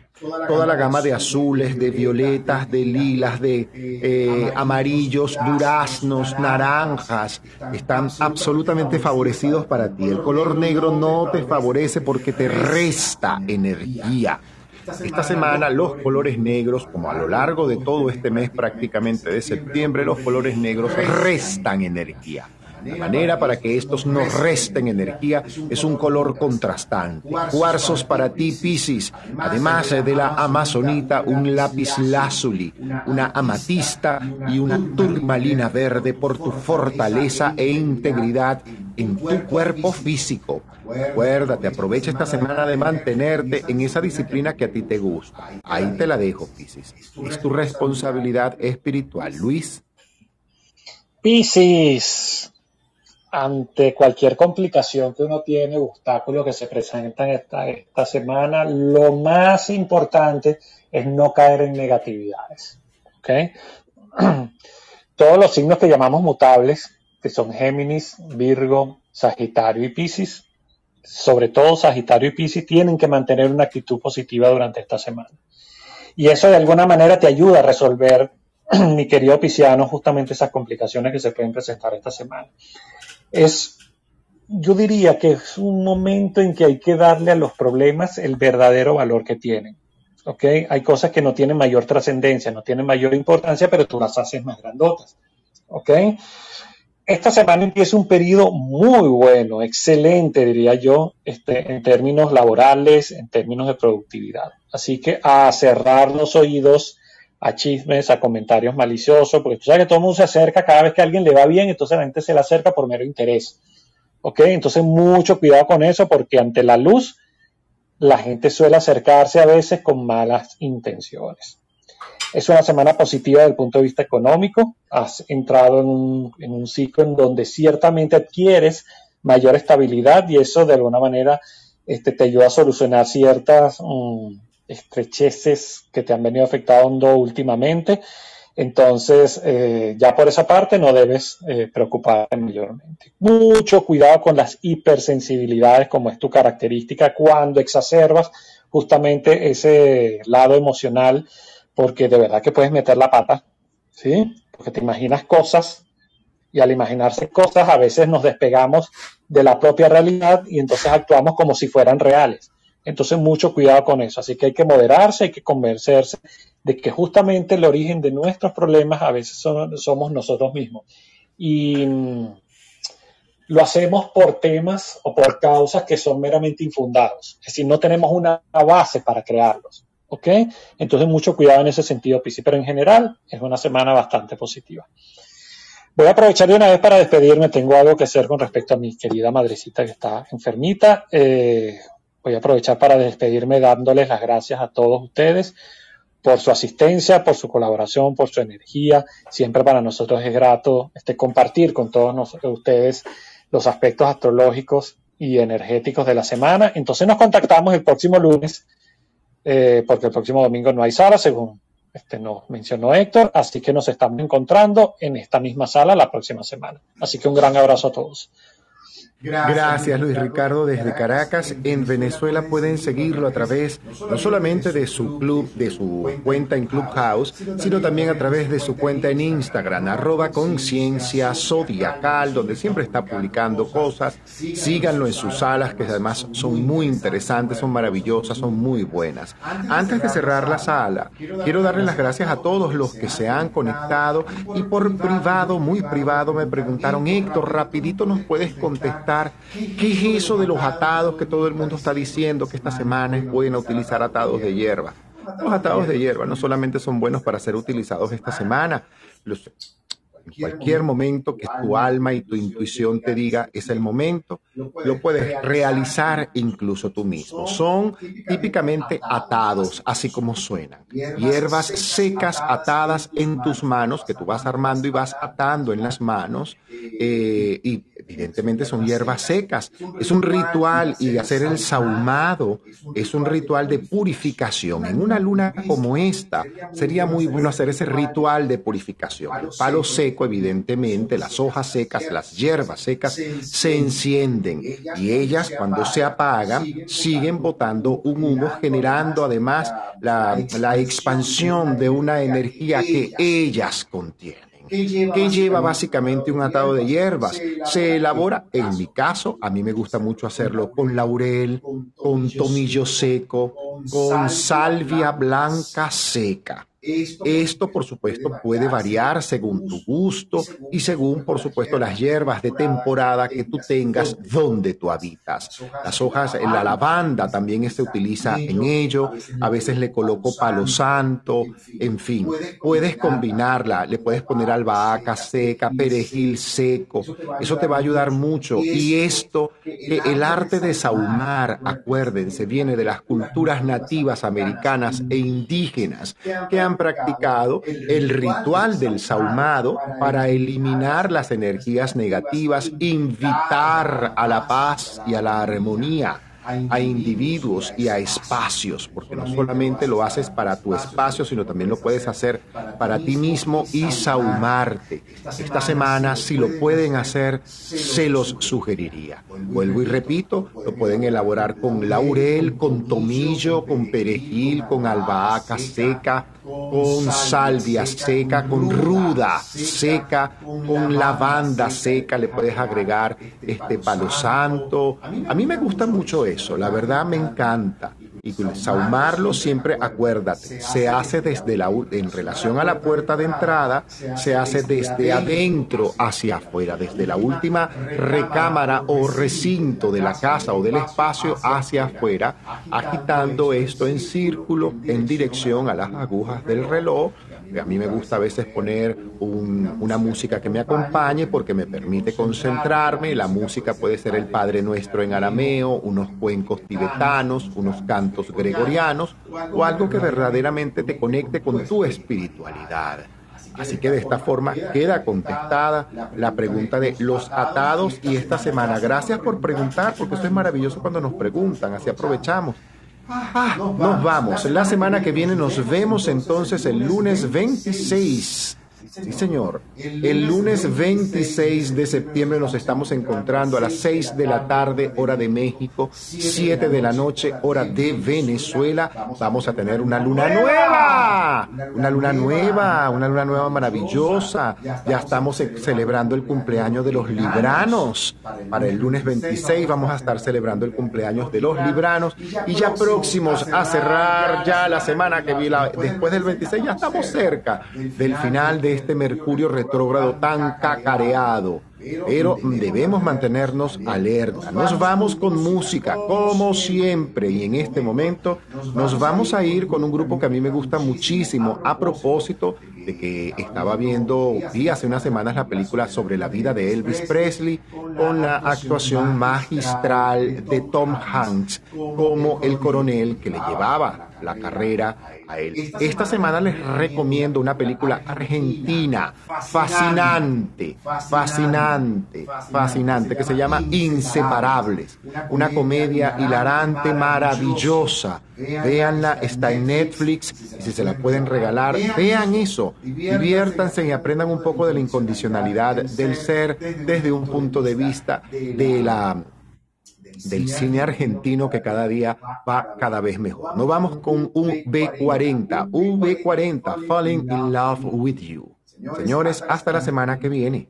B: toda la gama de azules, de violetas, de lilas, de eh, amarillos, duraznos, naranjas, están absolutamente favorecidos para ti. El color negro no te favorece porque te resta energía. Esta semana los colores negros, como a lo largo de todo este mes prácticamente de septiembre, los colores negros restan energía. La manera para que estos no resten energía es un color contrastante. Cuarzos para ti, Piscis. Además de la amazonita, un lápiz lazuli, una amatista y una turmalina verde por tu fortaleza e integridad en tu cuerpo físico. Acuérdate, aprovecha esta semana de mantenerte en esa disciplina que a ti te gusta. Ahí te la dejo, Piscis. Es tu responsabilidad espiritual. Luis.
C: Piscis, ante cualquier complicación que uno tiene, obstáculo que se presentan esta, esta semana, lo más importante es no caer en negatividades. Todos los signos que llamamos mutables, que son Géminis, Virgo, Sagitario y Piscis, sobre todo Sagitario y Piscis, tienen que mantener una actitud positiva durante esta semana. Y eso de alguna manera te ayuda a resolver, mi querido Pisciano, justamente esas complicaciones que se pueden presentar esta semana es, yo diría que es un momento en que hay que darle a los problemas el verdadero valor que tienen. ¿ok? Hay cosas que no tienen mayor trascendencia, no tienen mayor importancia, pero tú las haces más grandotas. ¿ok? Esta semana empieza un periodo muy bueno, excelente, diría yo, este, en términos laborales, en términos de productividad. Así que a cerrar los oídos a chismes, a comentarios maliciosos, porque tú sabes que todo el mundo se acerca cada vez que a alguien le va bien, entonces la gente se le acerca por mero interés. ¿Ok? Entonces mucho cuidado con eso porque ante la luz la gente suele acercarse a veces con malas intenciones. Es una semana positiva desde el punto de vista económico. Has entrado en un, ciclo en donde ciertamente adquieres mayor estabilidad y eso de alguna manera este, te ayuda a solucionar ciertas... Mm, estrecheces que te han venido afectando últimamente. Entonces, eh, ya por esa parte no debes eh, preocuparte mayormente. Mucho cuidado con las hipersensibilidades, como es tu característica, cuando exacerbas justamente ese lado emocional, porque de verdad que puedes meter la pata, ¿sí? Porque te imaginas cosas y al imaginarse cosas a veces nos despegamos de la propia realidad y entonces actuamos como si fueran reales. Entonces, mucho cuidado con eso. Así que hay que moderarse, hay que convencerse de que justamente el origen de nuestros problemas a veces somos nosotros mismos. Y mm, lo hacemos por temas o por causas que son meramente infundados. Es decir, no tenemos una base para crearlos. ¿Ok? Entonces, mucho cuidado en ese sentido, Pisi. Pero en general, es una semana bastante positiva. Voy a aprovechar de una vez para despedirme. Tengo algo que hacer con respecto a mi querida madrecita que está enfermita. Eh, voy a aprovechar para despedirme dándoles las gracias a todos ustedes por su asistencia, por su colaboración, por su energía. Siempre para nosotros es grato este, compartir con todos ustedes los aspectos astrológicos y energéticos de la semana. Entonces nos contactamos el próximo lunes, eh, porque el próximo domingo no hay sala, según este, nos mencionó Héctor. Así que nos estamos encontrando en esta misma sala la próxima semana. Así que un gran abrazo a todos.
B: Gracias, Luis Ricardo desde Caracas. En Venezuela pueden seguirlo a través no solamente de su club, de su cuenta en Clubhouse, sino también a través de su cuenta en Instagram, arroba conciencia zodiacal, donde siempre está publicando cosas. Síganlo en sus salas, que además son muy interesantes, son maravillosas, son muy buenas. Antes de cerrar la sala, quiero darle las gracias a todos los que se han conectado y por privado, muy privado, me preguntaron, Héctor, rapidito nos puedes contar ¿qué es eso de los atados que todo el mundo está diciendo que esta semana pueden utilizar atados de hierba? Los atados de hierba no solamente son buenos para ser utilizados esta semana, en cualquier momento que tu alma y tu intuición te diga es el momento, lo puedes realizar incluso tú mismo. Son típicamente atados, así como suenan. Hierbas secas atadas en tus manos, que tú vas armando y vas atando en las manos. Eh, y evidentemente son hierbas secas. Es un ritual y hacer el saumado es un ritual de purificación. En una luna como esta sería muy bueno hacer ese ritual de purificación. El palo seco, evidentemente, las hojas secas, las hierbas secas se encienden y ellas cuando se apagan siguen botando un humo generando además la, la expansión de una energía que ellas contienen que lleva básicamente un atado de hierbas. Se elabora, en mi caso, a mí me gusta mucho hacerlo con laurel, con tomillo seco, con salvia blanca seca. Esto, por supuesto, puede variar según tu gusto y según, por supuesto, las hierbas de temporada que tú tengas donde tú habitas. Las hojas, la lavanda también se utiliza en ello. A veces le coloco palo santo, en fin. Puedes combinarla, le puedes poner albahaca seca, perejil seco. Eso te va a ayudar mucho. Y esto, el arte de saumar, acuérdense, viene de las culturas nativas americanas e indígenas que han practicado el ritual del saumado para eliminar las energías negativas, invitar a la paz y a la armonía a individuos y a espacios, porque no solamente lo haces para tu espacio, sino también lo puedes hacer para ti mismo y saumarte. Esta semana, si lo pueden hacer, se los sugeriría. Vuelvo y repito, lo pueden elaborar con laurel, con tomillo, con perejil, con albahaca seca, con salvia seca, con ruda seca, con lavanda seca, le puedes agregar este palo santo. A mí me gusta mucho eso, la verdad me encanta. Y saumarlo siempre, acuérdate, se hace desde la, en relación a la puerta de entrada, se hace desde adentro hacia afuera, desde la última recámara o recinto de la casa o del espacio hacia afuera, agitando esto en círculo en dirección a las agujas del reloj a mí me gusta a veces poner una música que me acompañe porque me permite concentrarme. La música puede ser el Padre Nuestro en arameo, unos cuencos tibetanos, unos cantos gregorianos o algo que verdaderamente te conecte con tu espiritualidad. Así que de esta forma queda contestada la pregunta de los atados y esta semana. Gracias por preguntar, porque esto es maravilloso cuando nos preguntan, así aprovechamos. Nos vamos. La semana que viene nos vemos entonces el lunes 26 Sí, señor. El lunes 26 de septiembre nos estamos encontrando a las 6 de la tarde, hora de México, 7 de la noche, hora de Venezuela. Vamos a tener una luna nueva. Una luna nueva, una luna nueva maravillosa. Ya estamos celebrando el cumpleaños de los libranos. Para el lunes 26 vamos a estar celebrando el cumpleaños de los libranos. Y ya próximos a cerrar ya la semana que vi después del 26, ya estamos cerca del final de este Mercurio retrógrado tan cacareado. Pero debemos mantenernos alerta. Nos vamos con música, como siempre. Y en este momento nos vamos a ir con un grupo que a mí me gusta muchísimo. A propósito de que estaba viendo, vi hace unas semanas la película sobre la vida de Elvis Presley, con la actuación magistral de Tom Hanks como el coronel que le llevaba la carrera a él. Esta semana les recomiendo una película argentina fascinante, fascinante, fascinante, que se llama Inseparables. Una comedia hilarante, maravillosa. Véanla, está en Netflix y si se la pueden regalar, vean eso, diviértanse y aprendan un poco de la incondicionalidad del ser desde un punto de vista de la del cine argentino que cada día va cada vez mejor. Nos vamos con un B40, V40, Falling in Love with You. Señores, hasta la semana que viene.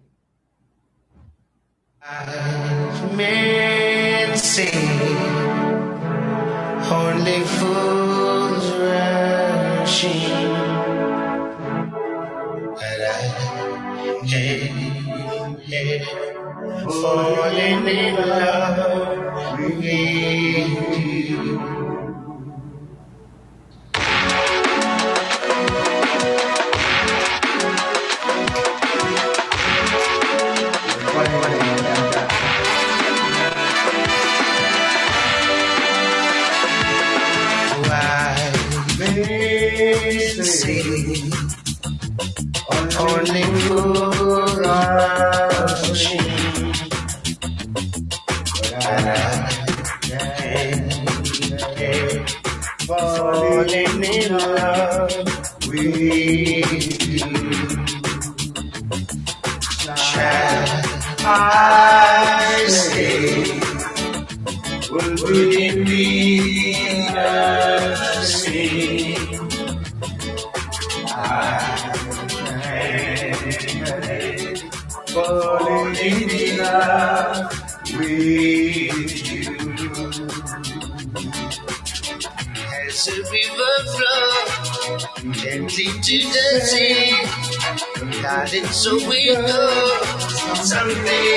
A: falling in love with you.
D: Only good. something so we know, something.